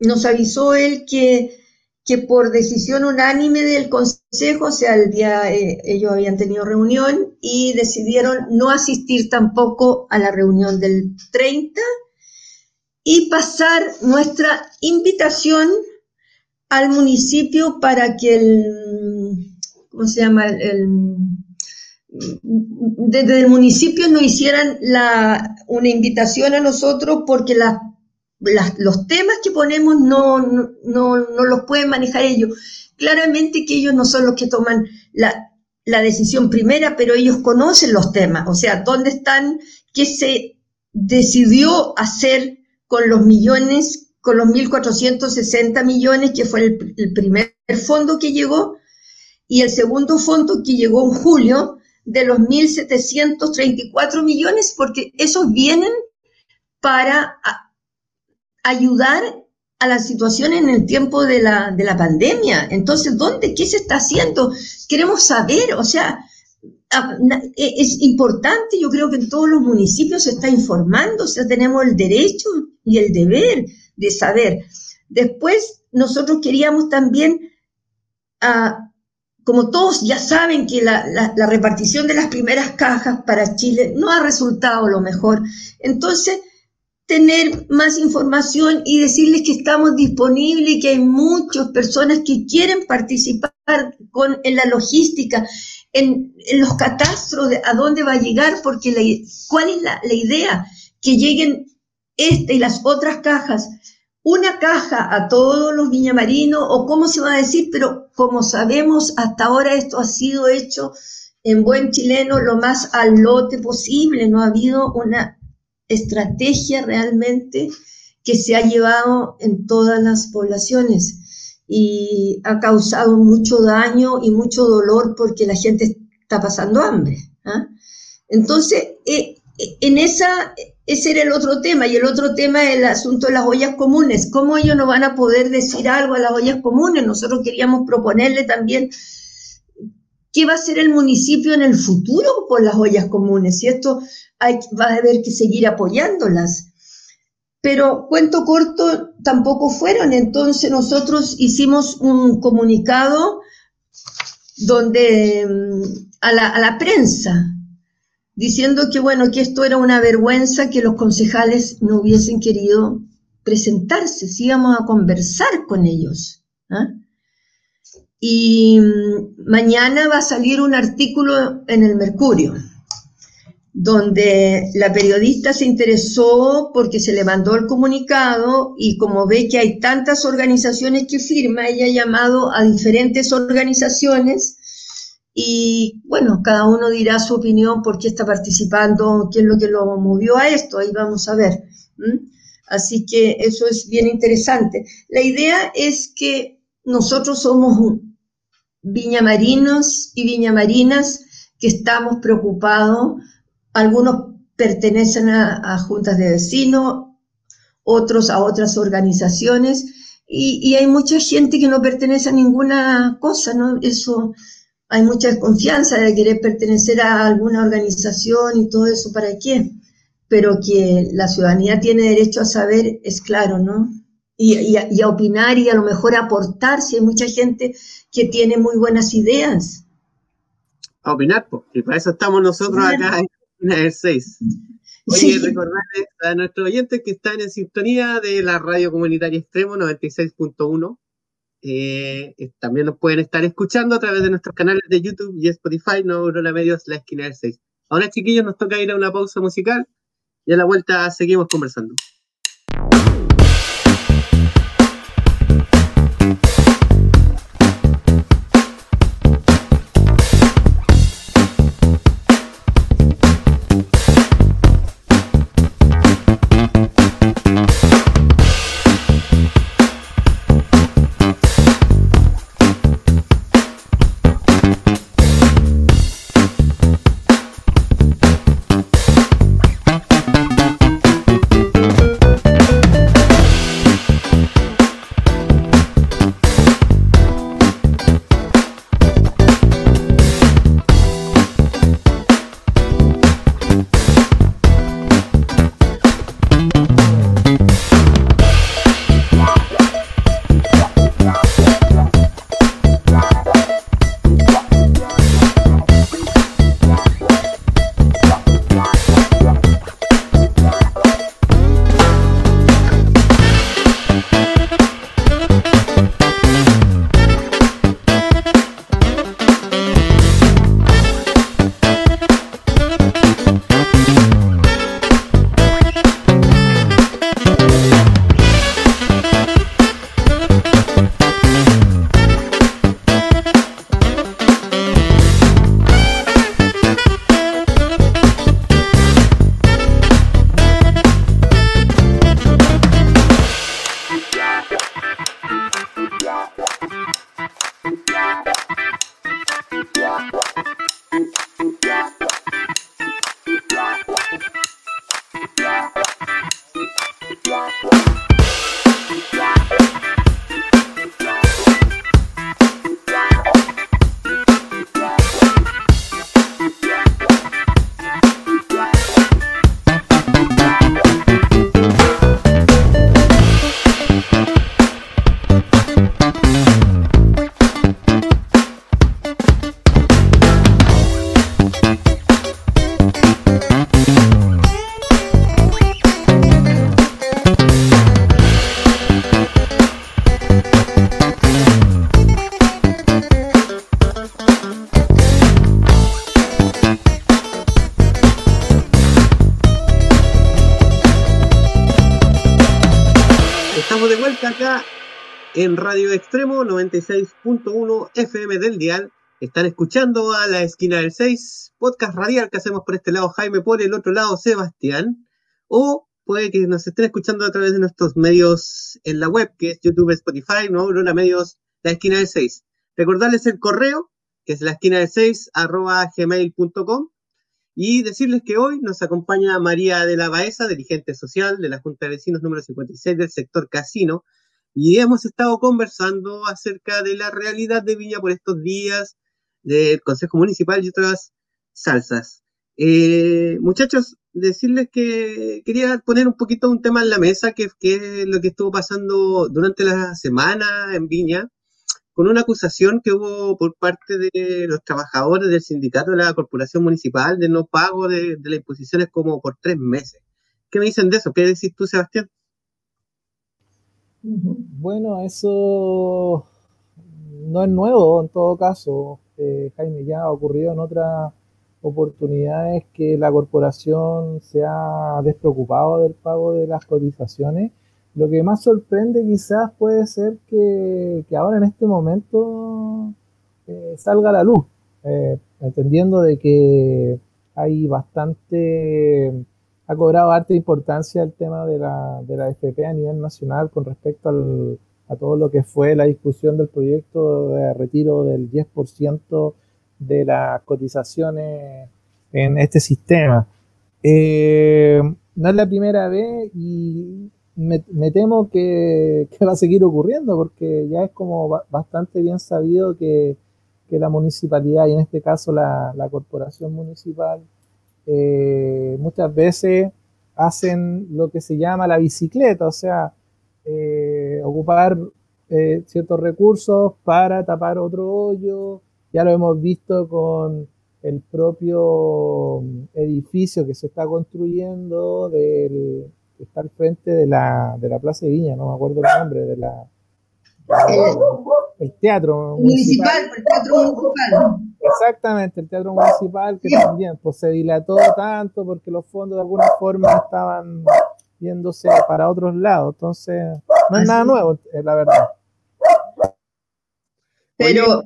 nos avisó él que, que por decisión unánime del consejo, o sea, el día eh, ellos habían tenido reunión y decidieron no asistir tampoco a la reunión del 30 y pasar nuestra invitación al municipio para que el, ¿cómo se llama? El, desde el municipio nos hicieran la, una invitación a nosotros porque los temas que ponemos no, no, no, los pueden manejar ellos. Claramente que ellos no son los que toman la, la decisión primera, pero ellos conocen los temas, o sea, dónde están, qué se decidió hacer con los millones, con los 1.460 millones, que fue el, primer fondo que llegó, y el segundo fondo que llegó en julio, de los 1.734 millones, porque esos vienen para ayudar a la situación en el tiempo de la, de la pandemia. Entonces, ¿dónde? ¿Qué se está haciendo? Queremos saber, o sea, es importante, yo creo que en todos los municipios se está informando, o sea, tenemos el derecho y el deber de saber. Después, nosotros queríamos también, ah, como todos ya saben que la, la, repartición de las primeras cajas para Chile no ha resultado lo mejor, entonces tener más información y decirles que estamos disponibles y que hay muchas personas que quieren participar con, en la logística en, los catastros de a dónde va a llegar, porque la, cuál es la, idea, que lleguen esta y las otras cajas, una caja a todos los viñamarinos, o cómo se va a decir, pero como sabemos, hasta ahora esto ha sido hecho en buen chileno lo más al lote posible, no ha habido una estrategia realmente que se ha llevado en todas las poblaciones. Y ha causado mucho daño y mucho dolor porque la gente está pasando hambre. ¿ah? Entonces, eh, en esa, ese era el otro tema, y el otro tema es el asunto de las ollas comunes. ¿Cómo ellos no van a poder decir algo a las ollas comunes? Nosotros queríamos proponerle también qué va a ser el municipio en el futuro por las ollas comunes, y esto hay, va a haber que seguir apoyándolas. Pero cuento corto, tampoco fueron, entonces nosotros hicimos un comunicado donde mm, a la, a la prensa, diciendo que bueno, que esto era una vergüenza que los concejales no hubiesen querido presentarse, si íbamos a conversar con ellos. ¿ah? Y mm, mañana va a salir un artículo en el Mercurio, donde la periodista se interesó porque se le mandó el comunicado y como ve que hay tantas organizaciones que firma, ella ha llamado a diferentes organizaciones y bueno, cada uno dirá su opinión por qué está participando, qué es lo que lo movió a esto, ahí vamos a ver. Así que eso es bien interesante. La idea es que nosotros somos viñamarinos y viñamarinas que estamos preocupados. Algunos pertenecen a, juntas de vecinos, otros a otras organizaciones, y, y, hay mucha gente que no pertenece a ninguna cosa, ¿no? Eso hay mucha desconfianza de querer pertenecer a alguna organización y todo eso, ¿para qué? Pero que la ciudadanía tiene derecho a saber es claro, ¿no? Y, a, opinar y a lo mejor aportar si hay mucha gente que tiene muy buenas ideas. A opinar, porque para eso estamos nosotros acá en [laughs] el 6. Oye, recordarles a nuestros oyentes que están en sintonía de la radio comunitaria Extremo 96.1 eh, también nos pueden estar escuchando a través de nuestros canales de YouTube y Spotify, no Aurora Medios, la esquina del 6. Ahora, chiquillos, nos toca ir a una pausa musical y a la vuelta seguimos conversando. Radio Extremo 96.1 FM del Dial. Están escuchando a la esquina del 6, podcast radial que hacemos por este lado Jaime, por el otro lado Sebastián. O puede que nos estén escuchando a través de nuestros medios en la web, que es YouTube, Spotify, ¿no? Aurora Medios, la esquina de 6. Recordarles el correo, que es la esquina de 6, arroba gmail.com. Y decirles que hoy nos acompaña María de la Baeza, dirigente social de la Junta de Vecinos número 56 del sector casino. Y hemos estado conversando acerca de la realidad de Viña por estos días, del Consejo Municipal y otras salsas. Eh, muchachos, decirles que quería poner un poquito un tema en la mesa, que, que es lo que estuvo pasando durante la semana en Viña, con una acusación que hubo por parte de los trabajadores del sindicato de la corporación municipal de no pago de, las imposiciones como por tres meses. ¿Qué me dicen de eso? ¿Qué decís tú, Sebastián? Bueno, eso no es nuevo en todo caso. Eh, Jaime, ya ha ocurrido en otras oportunidades que la corporación se ha despreocupado del pago de las cotizaciones. Lo que más sorprende quizás puede ser que, ahora en este momento eh, salga a la luz, eh, entendiendo de que hay bastante, ha cobrado harta importancia el tema de la, de la FP a nivel nacional con respecto al, a todo lo que fue la discusión del proyecto de retiro del 10% de las cotizaciones en este sistema. Eh, no es la primera vez y me, temo que, va a seguir ocurriendo porque ya es como bastante bien sabido que, la municipalidad y en este caso la, corporación municipal eh, muchas veces hacen lo que se llama la bicicleta, o sea, eh, ocupar eh, ciertos recursos para tapar otro hoyo. Ya lo hemos visto con el propio edificio que se está construyendo, del, que está al frente de la, de la Plaza de Viña, no me acuerdo el nombre, de la, el teatro municipal, el teatro municipal. Exactamente, el teatro municipal que también pues, se dilató tanto porque los fondos de alguna forma estaban yéndose para otros lados. Entonces, no es nada nuevo, es la verdad. Pero.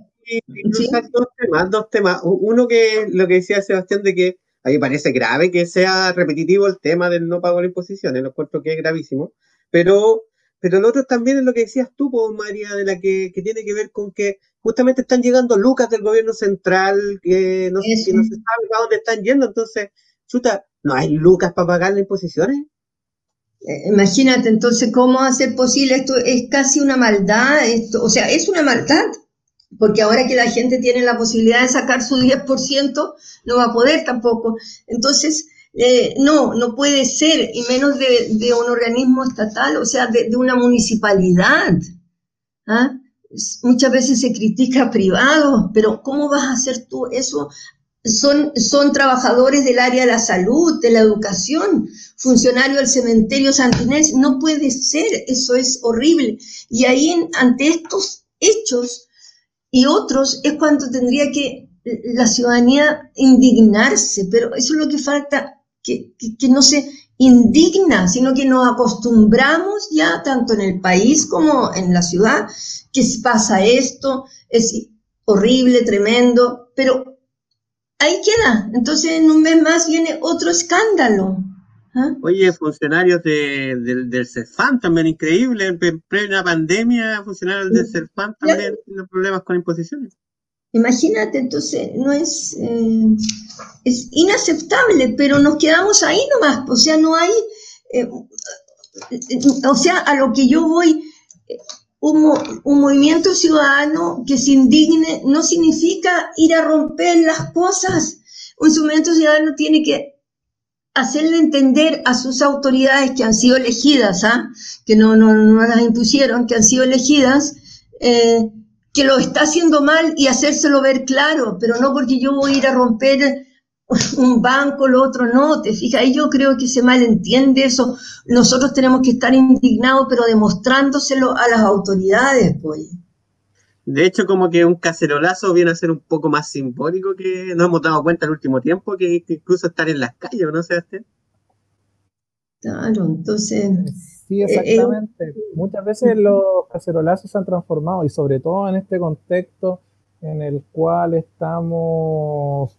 dos temas, dos temas. Uno que lo que decía Sebastián de que a mí me parece grave que sea repetitivo el tema del no pago de imposiciones, lo encuentro que es gravísimo. Pero, pero lo otro también es lo que decías tú, María, de la que, tiene que ver con que justamente están llegando lucas del gobierno central, que no, que no se sabe a dónde están yendo. Entonces, chuta, ¿no hay lucas para pagar las imposiciones? Eh, imagínate entonces cómo hacer posible esto, es casi una maldad, esto, o sea, es una maldad, porque ahora que la gente tiene la posibilidad de sacar su 10%, no va a poder tampoco. Entonces, eh, no, no puede ser, y menos de, un organismo estatal, o sea, de, una municipalidad. ¿ah? Muchas veces se critica privado, pero ¿cómo vas a hacer tú eso son, son trabajadores del área de la salud, de la educación, funcionarios del cementerio santinés. No puede ser, eso es horrible. Y ahí ante estos hechos y otros es cuando tendría que la ciudadanía indignarse, pero eso es lo que falta, que, que no se indigna, sino que nos acostumbramos ya tanto en el país como en la ciudad, que pasa esto, es horrible, tremendo, pero ahí queda. Entonces en un mes más viene otro escándalo. ¿ah? Oye, funcionarios del CERFAN también, increíble, en plena pandemia, funcionarios del CERFAN también tienen problemas con imposiciones. Imagínate, entonces no es, eh, es inaceptable, pero nos quedamos ahí nomás, o sea, no hay, eh, o sea, a lo que yo voy, un, movimiento ciudadano que se indigne no significa ir a romper las cosas. Un movimiento ciudadano tiene que hacerle entender a sus autoridades que han sido elegidas, ¿ah? que no, no, no, las impusieron, que han sido elegidas, eh, que lo está haciendo mal y hacérselo ver claro, pero no porque yo voy a ir a romper un banco, lo otro no, te fijas, y yo creo que se malentiende eso. Nosotros tenemos que estar indignados, pero demostrándoselo a las autoridades, pues. De hecho, como que un cacerolazo viene a ser un poco más simbólico que nos hemos dado cuenta en el último tiempo, que, incluso estar en las calles, ¿no, Sebastián? Claro, entonces... Sí, exactamente. Eh, eh, Muchas veces los cacerolazos se han transformado y sobre todo en este contexto en el cual estamos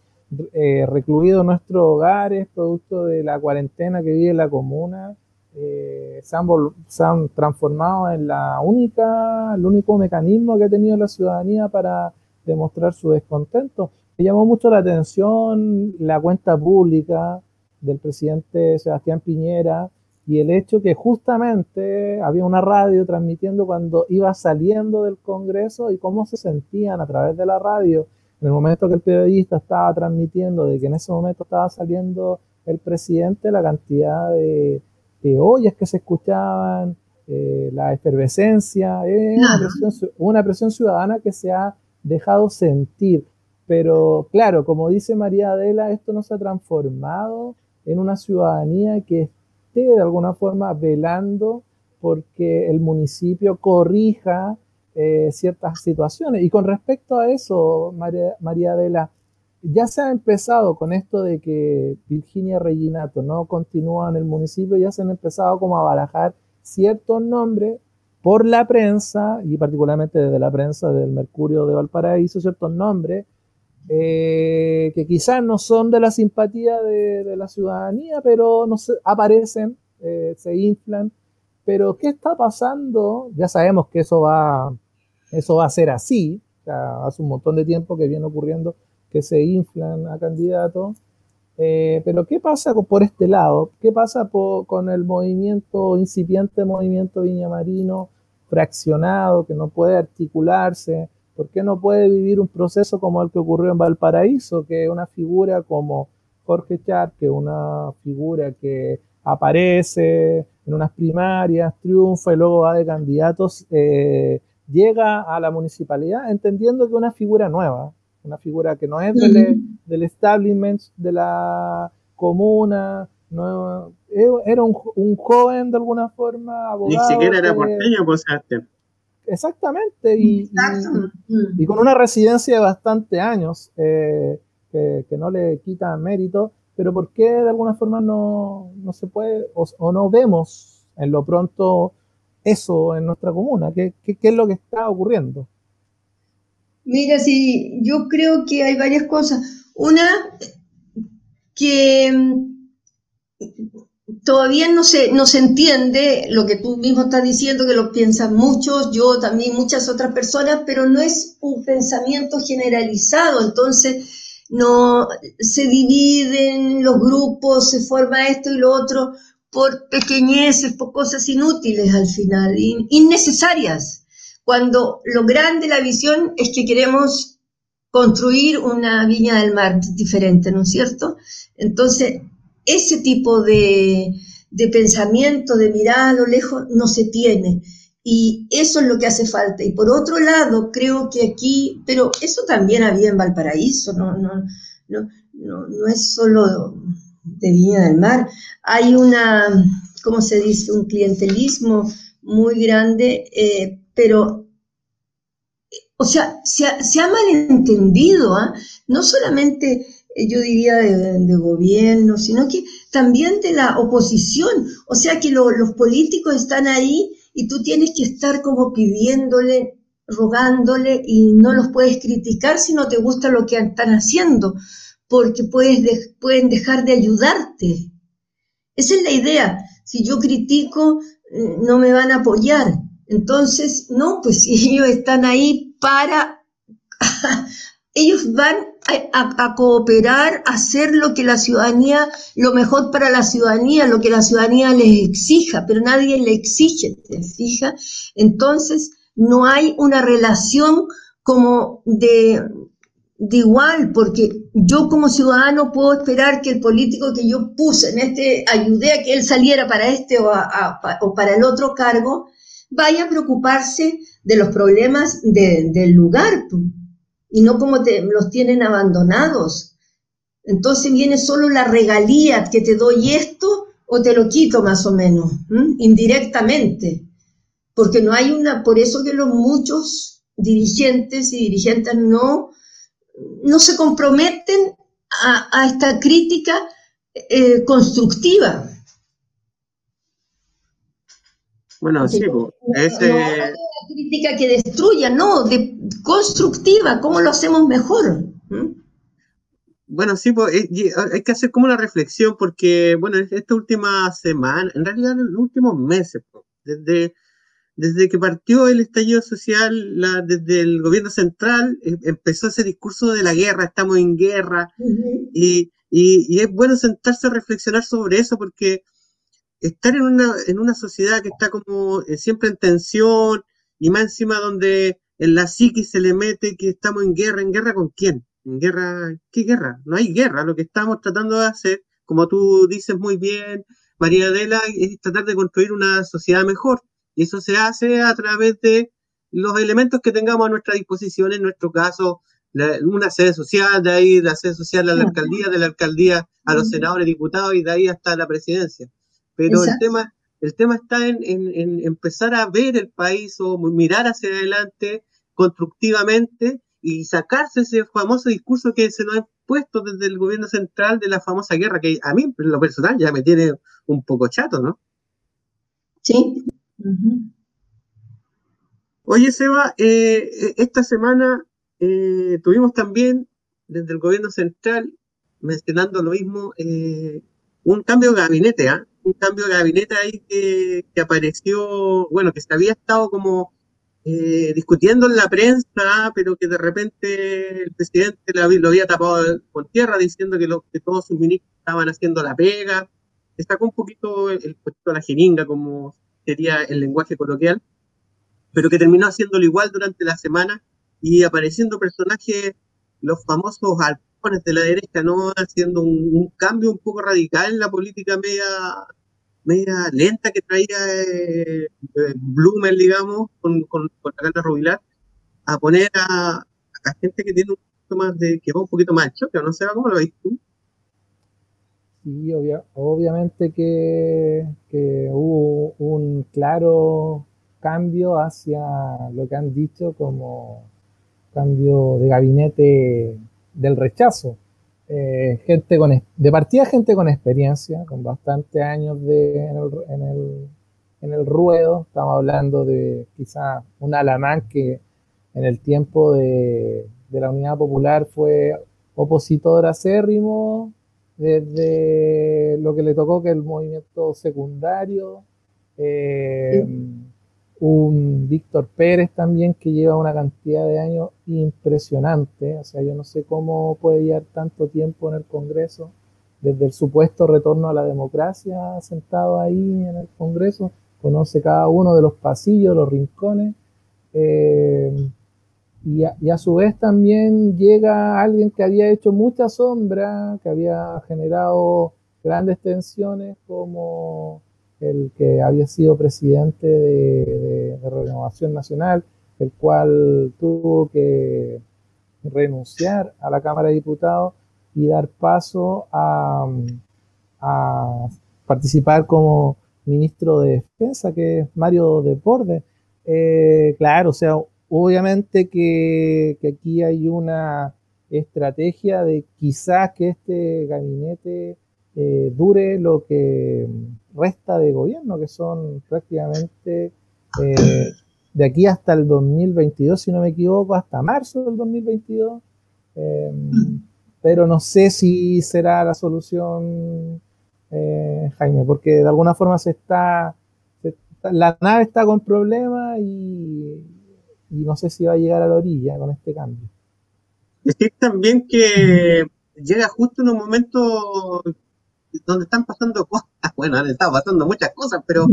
eh, recluidos en nuestros hogares, producto de la cuarentena que vive la comuna, eh, se, han se, han transformado en la única, el único mecanismo que ha tenido la ciudadanía para demostrar su descontento. Me llamó mucho la atención la cuenta pública del presidente Sebastián Piñera y el hecho que justamente había una radio transmitiendo cuando iba saliendo del Congreso y cómo se sentían a través de la radio en el momento que el periodista estaba transmitiendo de que en ese momento estaba saliendo el presidente, la cantidad de, de ollas que se escuchaban, eh, la efervescencia, una, presión, una presión ciudadana que se ha dejado sentir. Pero claro, como dice María Adela, esto no se ha transformado en una ciudadanía que de alguna forma velando porque el municipio corrija eh, ciertas situaciones. Y con respecto a eso, María, María Adela, ya se ha empezado con esto de que Virginia Reginato no continúa en el municipio, ya se han empezado como a barajar ciertos nombres por la prensa, y particularmente desde la prensa del Mercurio de Valparaíso, ciertos nombres eh, que quizás no son de la simpatía de, la ciudadanía, pero no se, aparecen, eh, se inflan. Pero ¿qué está pasando? Ya sabemos que eso va, eso va a ser así. hace un montón de tiempo que viene ocurriendo que se inflan a candidatos. Eh, pero ¿qué pasa por este lado? ¿Qué pasa con el movimiento, incipiente movimiento viñamarino, fraccionado, que no puede articularse? ¿Por qué no puede vivir un proceso como el que ocurrió en Valparaíso, que una figura como Jorge Char, que una figura que aparece en unas primarias, triunfa y luego va de candidatos, eh, llega a la municipalidad entendiendo que una figura nueva, una figura que no es del, establishment de la comuna, no, era un, joven de alguna forma, abogado. Ni siquiera era porteño, pues, Exactamente, y, y, con una residencia de bastante años, eh, que, no le quita mérito, pero ¿por qué de alguna forma no, no se puede o, no vemos en lo pronto eso en nuestra comuna? ¿Qué, qué, qué es lo que está ocurriendo? Mira, sí, yo creo que hay varias cosas. Una, que todavía no se, no se entiende lo que tú mismo estás diciendo, que lo piensan muchos, yo también, muchas otras personas, pero no es un pensamiento generalizado, entonces no se dividen los grupos, se forma esto y lo otro por pequeñeces, por cosas inútiles al final, innecesarias cuando lo grande de la visión es que queremos construir una viña del mar diferente, ¿no es cierto? Entonces, ese tipo de, pensamiento, de mirar a lo lejos, no se tiene. Y eso es lo que hace falta. Y por otro lado, creo que aquí, pero eso también había en Valparaíso, no, no, no, no, es solo de Viña del Mar. Hay una, ¿cómo se dice?, un clientelismo muy grande eh, pero, o sea, se ha, malentendido, ¿ah? no solamente eh, yo diría de, gobierno, sino que también de la oposición. O sea que los políticos están ahí y tú tienes que estar como pidiéndole, rogándole y no los puedes criticar si no te gusta lo que están haciendo, porque puedes pueden dejar de ayudarte. Esa es la idea. Si yo critico, eh, no me van a apoyar. Entonces, no, pues [laughs] ellos están ahí para, [laughs] ellos van a, cooperar, a hacer lo que la ciudadanía, lo mejor para la ciudadanía, lo que la ciudadanía les exija, pero nadie le exige, ¿te fija? Entonces, no hay una relación como de, de igual, porque yo como ciudadano puedo esperar que el político que yo puse en este, ayude a que él saliera para este o, o para el otro cargo, vaya a preocuparse de los problemas del lugar y no como te, los tienen abandonados. Entonces viene solo la regalía que te doy esto o te lo quito más o menos, indirectamente. Porque no hay una, por eso que los muchos dirigentes y dirigentes no, no se comprometen a, esta crítica eh, constructiva. Bueno, sí, No crítica que destruya, no, de constructiva, ¿cómo lo hacemos mejor? ¿Mm? Bueno, sí, pues, eh, hay que hacer como una reflexión porque, bueno, esta última semana, en realidad en los últimos meses, desde, desde que partió el estallido social, la, desde el gobierno central, eh, empezó ese discurso de la guerra, estamos en guerra, y, y, es bueno sentarse a reflexionar sobre eso porque estar en una, en una sociedad que está como eh, siempre en tensión y más encima donde en la psiquis se le mete que estamos en guerra, ¿en guerra con quién? ¿En guerra? ¿Qué guerra? No hay guerra. Lo que estamos tratando de hacer, como tú dices muy bien, María Adela, es tratar de construir una sociedad mejor. Y eso se hace a través de los elementos que tengamos a nuestra disposición, en nuestro caso, una sede social, de ahí la sede social a la alcaldía, de la alcaldía a los senadores, diputados y de ahí hasta la presidencia. Pero el tema, el tema está en, empezar a ver el país o mirar hacia adelante constructivamente y sacarse ese famoso discurso que se nos ha puesto desde el gobierno central de la famosa guerra, que a mí, en lo personal, ya me tiene un poco chato, ¿no? Sí. Oye, Seba, eh, esta semana eh, tuvimos también desde el gobierno central, mencionando lo mismo, eh, un cambio de gabinete, ¿ah? Un cambio de gabinete ahí que, apareció, bueno, que se había estado como eh, discutiendo en la prensa, pero que de repente el presidente lo había tapado con tierra diciendo que, que todos sus ministros estaban haciendo la pega. Destacó un poquito el, puesto de la jeringa, como sería el lenguaje coloquial, pero que terminó haciéndolo igual durante la semana y apareciendo personajes, los famosos alpones de la derecha, ¿no? Haciendo un, cambio un poco radical en la política media, media lenta que traía eh, eh Blumen, digamos, con, con, la gana rubilar, a poner a, gente que tiene un poquito más de, que va un poquito más choque, no sé cómo lo veis tú. Sí, obviamente que, que, hubo un claro cambio hacia lo que han dicho como cambio de gabinete del rechazo. Eh, gente con, de partida gente con experiencia, con bastantes años de, en, el, en, el, ruedo. Estamos hablando de quizá un alamán que en el tiempo de, de la Unidad Popular fue opositor acérrimo desde lo que le tocó que el movimiento secundario. Eh, un Víctor Pérez también que lleva una cantidad de años impresionante, o sea, yo no sé cómo puede llevar tanto tiempo en el Congreso, desde el supuesto retorno a la democracia sentado ahí en el Congreso, conoce cada uno de los pasillos, los rincones, eh, y, a, y, a, su vez también llega alguien que había hecho mucha sombra, que había generado grandes tensiones como el que había sido presidente de, Renovación Nacional, el cual tuvo que renunciar a la Cámara de Diputados y dar paso a, participar como ministro de Defensa, que es Mario Deporte. Eh, claro, o sea, obviamente que, que, aquí hay una estrategia de quizás que este gabinete eh, dure lo que resta de gobierno, que son prácticamente eh, de aquí hasta el 2022, si no me equivoco, hasta marzo del 2022. Eh, pero no sé si será la solución, Jaime, porque de alguna forma se está, la nave está con problemas y, y no sé si va a llegar a la orilla con este cambio. Decir también que llega justo en un momento donde están pasando cosas, [laughs] bueno, han estado pasando muchas cosas, pero,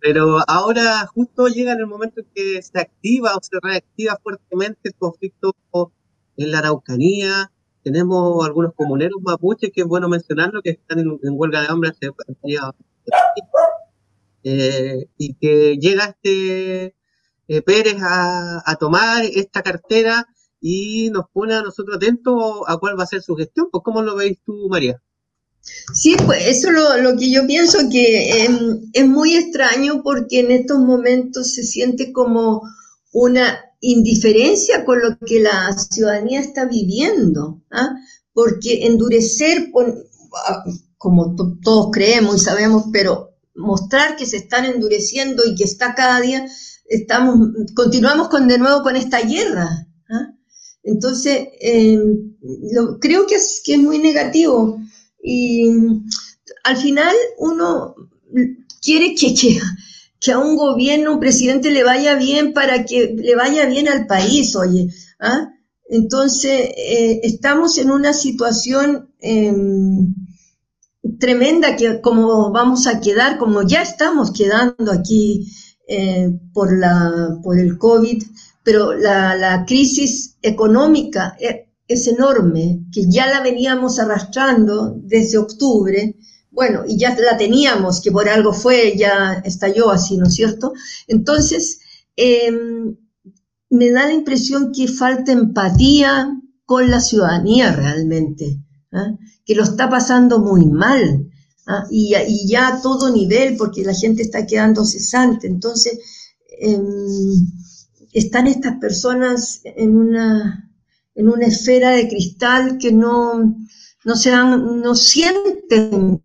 pero ahora justo llega en el momento en que se activa o se reactiva fuertemente el conflicto en la Araucanía. Tenemos algunos comuneros mapuches, que es bueno mencionarlo, que están en, huelga de hambre hace eh, y que llega este eh, Pérez a, a tomar esta cartera y nos pone a nosotros atentos a cuál va a ser su gestión. Pues, ¿cómo lo veis tú, María? Sí, pues eso es lo, que yo pienso que em, es muy extraño porque en estos momentos se siente como una indiferencia con lo que la ciudadanía está viviendo, ¿ah? porque endurecer, ah, como todos creemos y sabemos, pero mostrar que se están endureciendo y que está cada día, estamos, continuamos con de nuevo con esta guerra. ¿ah? Entonces, eh, creo que es, que es muy negativo. Y al final uno quiere que, que, a un gobierno, un presidente le vaya bien para que le vaya bien al país, oye. ¿ah? Entonces, eh, estamos en una situación em, tremenda que como vamos a quedar, como ya estamos quedando aquí eh, por, la, por el COVID, pero la, crisis económica e, es, enorme, que ya la veníamos arrastrando desde octubre, bueno, y ya la teníamos, que por algo fue, ya estalló así, ¿no es cierto? Entonces, em, me da la impresión que falta empatía con la ciudadanía realmente, ¿ah? que lo está pasando muy mal, ¿ah? y, ya a todo nivel, porque la gente está quedando cesante. Entonces, em, están estas personas en una, en una esfera de cristal que no, no, se dan, no sienten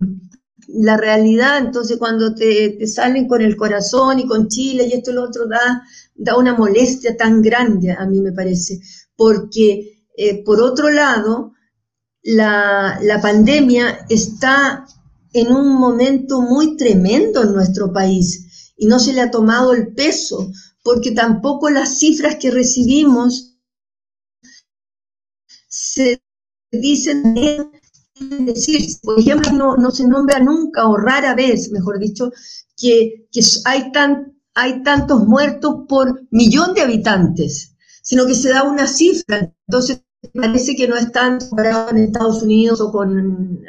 la realidad, entonces cuando te, salen con el corazón y con Chile y esto y lo otro, da, da una molestia tan grande, a mí me parece, porque eh, por otro lado, la, la pandemia está en un momento muy tremendo en nuestro país y no se le ha tomado el peso porque tampoco las cifras que recibimos se dicen decir, por ejemplo, no, se nombra nunca o rara vez, mejor dicho, que, hay, tan, hay tantos muertos por millón de habitantes, sino que se da una cifra. Entonces, parece que no están comparados en Estados Unidos o con...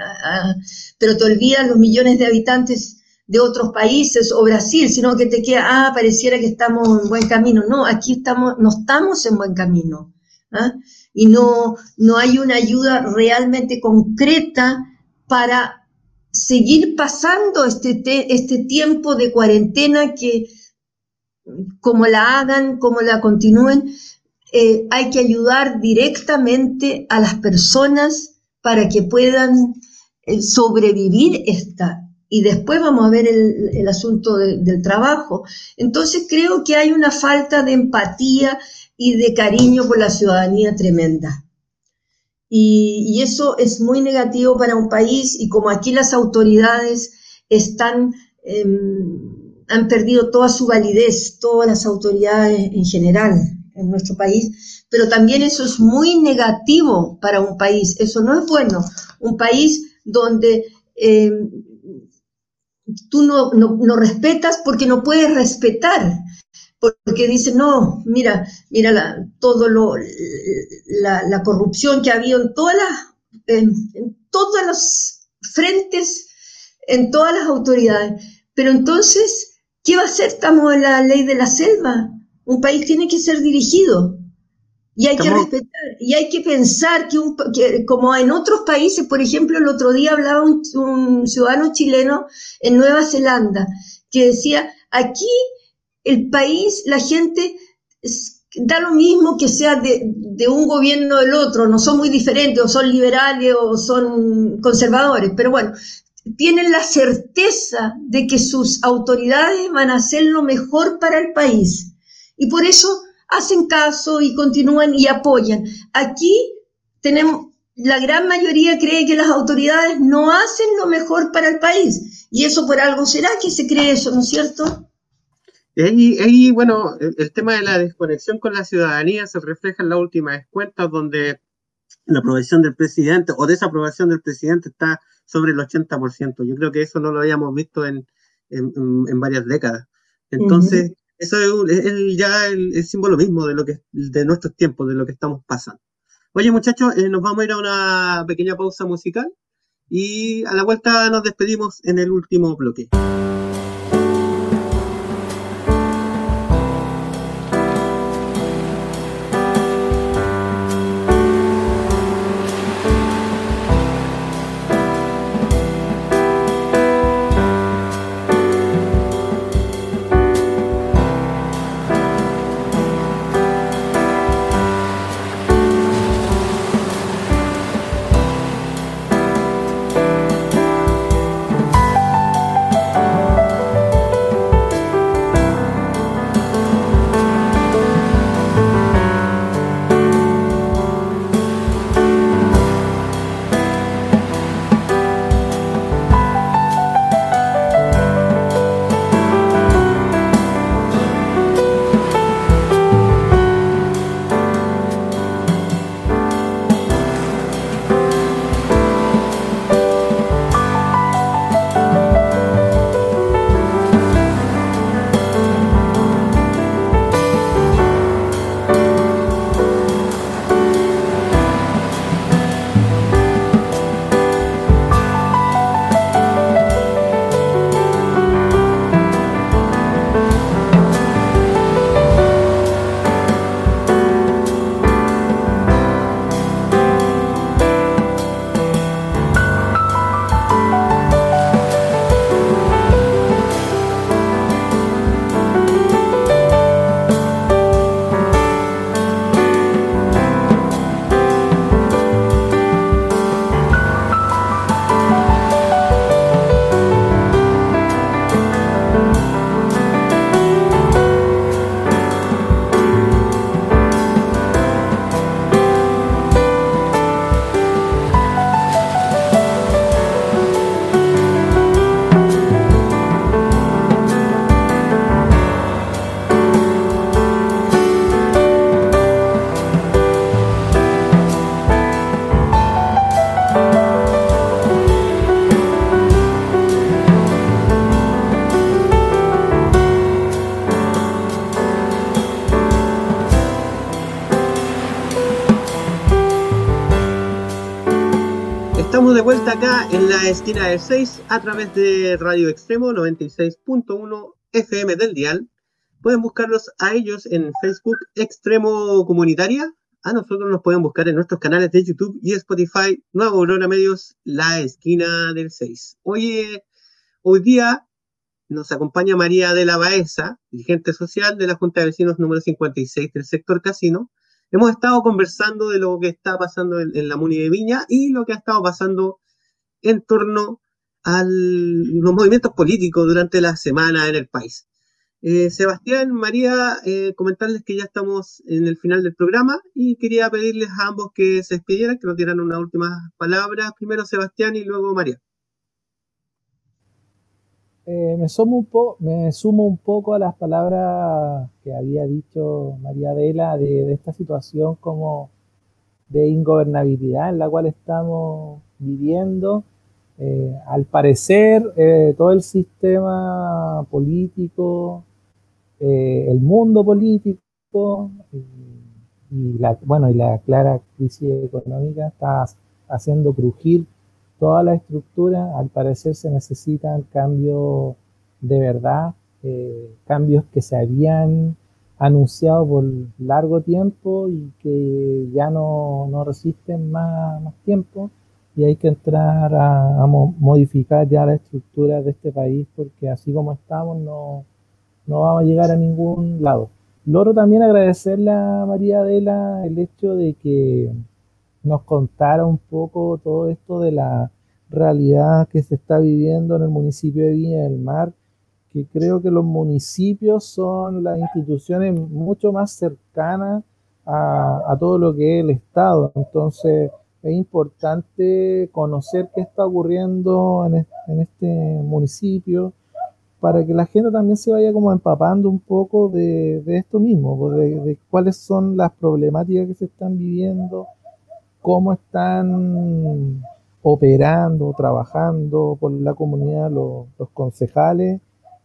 pero te olvidan los millones de habitantes de otros países o Brasil, sino que te queda, ah, pareciera que estamos en buen camino. No, aquí estamos, no estamos en buen camino. ¿Ah? Y no, no hay una ayuda realmente concreta para seguir pasando este, este tiempo de cuarentena que, como la hagan, como la continúen, eh, hay que ayudar directamente a las personas para que puedan eh, sobrevivir esta, y después vamos a ver el, asunto del trabajo. Entonces creo que hay una falta de empatía y de cariño por la ciudadanía tremenda. Y, eso es muy negativo para un país y como aquí las autoridades están, em, han perdido toda su validez, todas las autoridades en general en nuestro país, pero también eso es muy negativo para un país, eso no es bueno. Un país donde em, tú no, no, respetas porque no puedes respetar, porque dice, no, mira, mira la, todo lo, la, corrupción que ha habido en todas las, en, todos los frentes, en todas las autoridades. Pero entonces, ¿qué va a hacer? Estamos en la ley de la selva. Un país tiene que ser dirigido. Y hay que respetar, y hay que pensar que, un, como en otros países, por ejemplo, el otro día hablaba un, ciudadano chileno en Nueva Zelanda, que decía, aquí el país, la gente da lo mismo que sea de, un gobierno o del otro, no son muy diferentes, o son liberales o son conservadores, pero bueno, tienen la certeza de que sus autoridades van a hacer lo mejor para el país. Y por eso hacen caso y continúan y apoyan. Aquí tenemos, la gran mayoría cree que las autoridades no hacen lo mejor para el país. Y eso por algo será que se cree eso, ¿no es cierto? Y, bueno, el, tema de la desconexión con la ciudadanía se refleja en las últimas cuentas donde la aprobación del presidente o desaprobación del presidente está sobre el 80%. Yo creo que eso no lo habíamos visto en, varias décadas. Entonces, eso es, ya el, símbolo mismo de lo que de nuestros tiempos, de lo que estamos pasando. Oye, muchachos, eh, nos vamos a ir a una pequeña pausa musical y a la vuelta nos despedimos en el último bloque. Vuelta acá en la esquina del 6 a través de Radio Extremo 96.1 FM del Dial. Pueden buscarlos a ellos en Facebook Extremo Comunitaria. A nosotros nos pueden buscar en nuestros canales de YouTube y Spotify, Nueva Aurora Medios, la esquina del 6. Hoy, hoy día nos acompaña María de la Baeza, dirigente social de la Junta de Vecinos número 56 del sector Casino. Hemos estado conversando de lo que está pasando en, la Muni de Viña y lo que ha estado pasando en torno a los movimientos políticos durante la semana en el país. Eh, Sebastián, María, eh, comentarles que ya estamos en el final del programa y quería pedirles a ambos que se despidieran, que nos dieran una última palabra. Primero Sebastián y luego María. Eh, me, sumo un me sumo un poco a las palabras que había dicho María Adela de, esta situación como de ingobernabilidad en la cual estamos viviendo. Eh, al parecer, eh, todo el sistema político, el mundo político y, la, bueno, y la clara crisis económica está haciendo crujir toda la estructura, al parecer se necesitan cambios de verdad, eh, cambios que se habían anunciado por largo tiempo y que ya no, resisten más, tiempo y hay que entrar a, modificar ya la estructura de este país porque así como estamos no, no vamos a llegar a ningún lado. Logro también agradecerle a María Adela el hecho de que nos contara un poco todo esto de la realidad que se está viviendo en el municipio de Viña del Mar, que creo que los municipios son las instituciones mucho más cercanas a, todo lo que es el Estado. Entonces es importante conocer qué está ocurriendo en, este municipio para que la gente también se vaya como empapando un poco de, esto mismo, pues, de, cuáles son las problemáticas que se están viviendo, cómo están operando, trabajando por la comunidad, los, concejales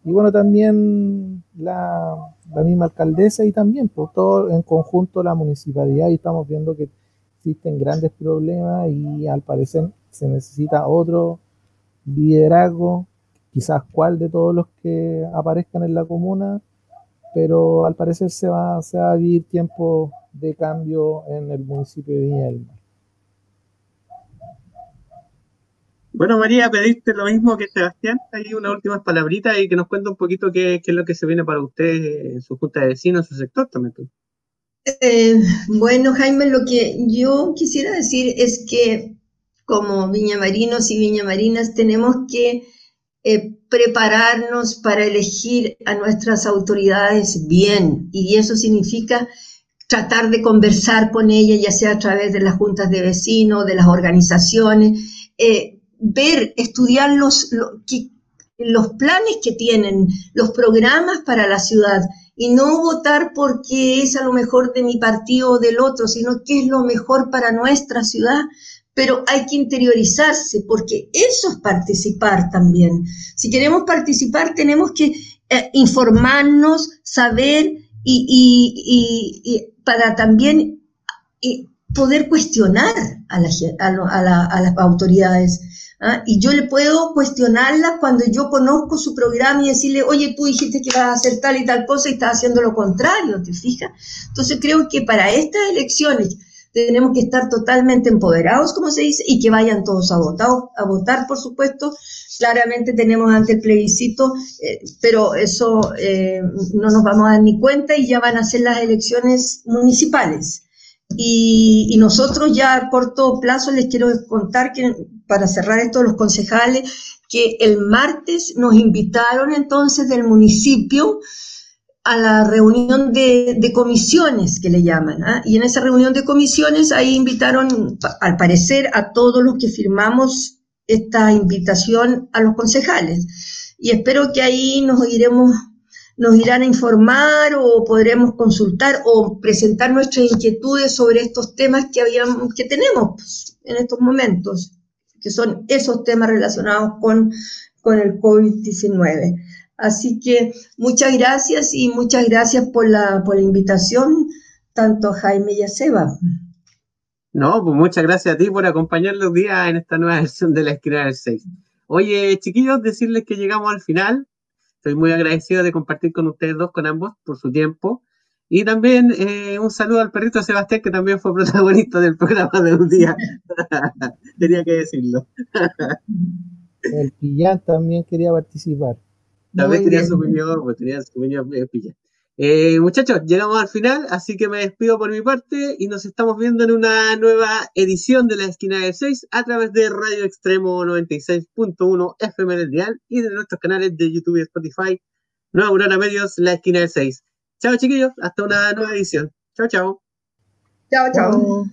y bueno, también la, misma alcaldesa y también por pues, todo en conjunto la municipalidad y estamos viendo que existen grandes problemas y al parecer se necesita otro liderazgo, quizás cuál de todos los que aparezcan en la comuna, pero al parecer se va, se va a vivir tiempo de cambio en el municipio de Viña del Mar. Bueno, María, pediste lo mismo que Sebastián. Hay unas últimas palabritas y que nos cuente un poquito qué, es lo que se viene para usted en su junta de vecinos, en su sector también. Eh, bueno, Jaime, lo que yo quisiera decir es que como viñamarinos y viñamarinas tenemos que eh, prepararnos para elegir a nuestras autoridades bien. Y eso significa tratar de conversar con ellas, ya sea a través de las juntas de vecinos, de las organizaciones, eh, ver, estudiar los, los, planes que tienen, los programas para la ciudad y no votar porque es a lo mejor de mi partido o del otro, sino que es lo mejor para nuestra ciudad. Pero hay que interiorizarse porque eso es participar también. Si queremos participar tenemos que eh, informarnos, saber y, para también poder cuestionar a, a las autoridades ¿ah? Y yo le puedo cuestionarla cuando yo conozco su programa y decirle, oye, tú dijiste que ibas a hacer tal y tal cosa y estás haciendo lo contrario, ¿te fijas? Entonces creo que para estas elecciones tenemos que estar totalmente empoderados, como se dice, y que vayan todos a votar, a votar, por supuesto. Claramente tenemos ante el plebiscito, eh, pero eso eh, no nos vamos a dar ni cuenta y ya van a ser las elecciones municipales. Y, nosotros ya a corto plazo les quiero contar que para cerrar esto los concejales, que el martes nos invitaron entonces del municipio a la reunión de, comisiones que le llaman. ¿ah? Y en esa reunión de comisiones ahí invitaron, al parecer, a todos los que firmamos esta invitación a los concejales. Y espero que ahí nos iremos nos irán a informar o podremos consultar o presentar nuestras inquietudes sobre estos temas que, habíamos, que tenemos pues, en estos momentos, que son esos temas relacionados con, con el COVID-19. Así que muchas gracias y muchas gracias por la, por la invitación, tanto a Jaime y a Seba. No, pues muchas gracias a ti por acompañar los días en esta nueva versión de la esquina del 6. Oye, chiquillos, decirles que llegamos al final. Estoy muy agradecido de compartir con ustedes dos, con ambos, por su tiempo. Y también eh, un saludo al perrito Sebastián, que también fue protagonista del programa de un día. [laughs] Tenía que decirlo. El Pillán también quería participar. También tenía su opinión, pues tenía su opinión eh, Pillán. Eh, muchachos, llegamos al final, así que me despido por mi parte y nos estamos viendo en una nueva edición de la esquina del 6 a través de Radio Extremo 96.1 FM del Dial y de nuestros canales de YouTube y Spotify. Nueva Aurora Medios, la esquina del 6. Chao chiquillos, hasta una nueva edición. Chao, chao. Chao, chao.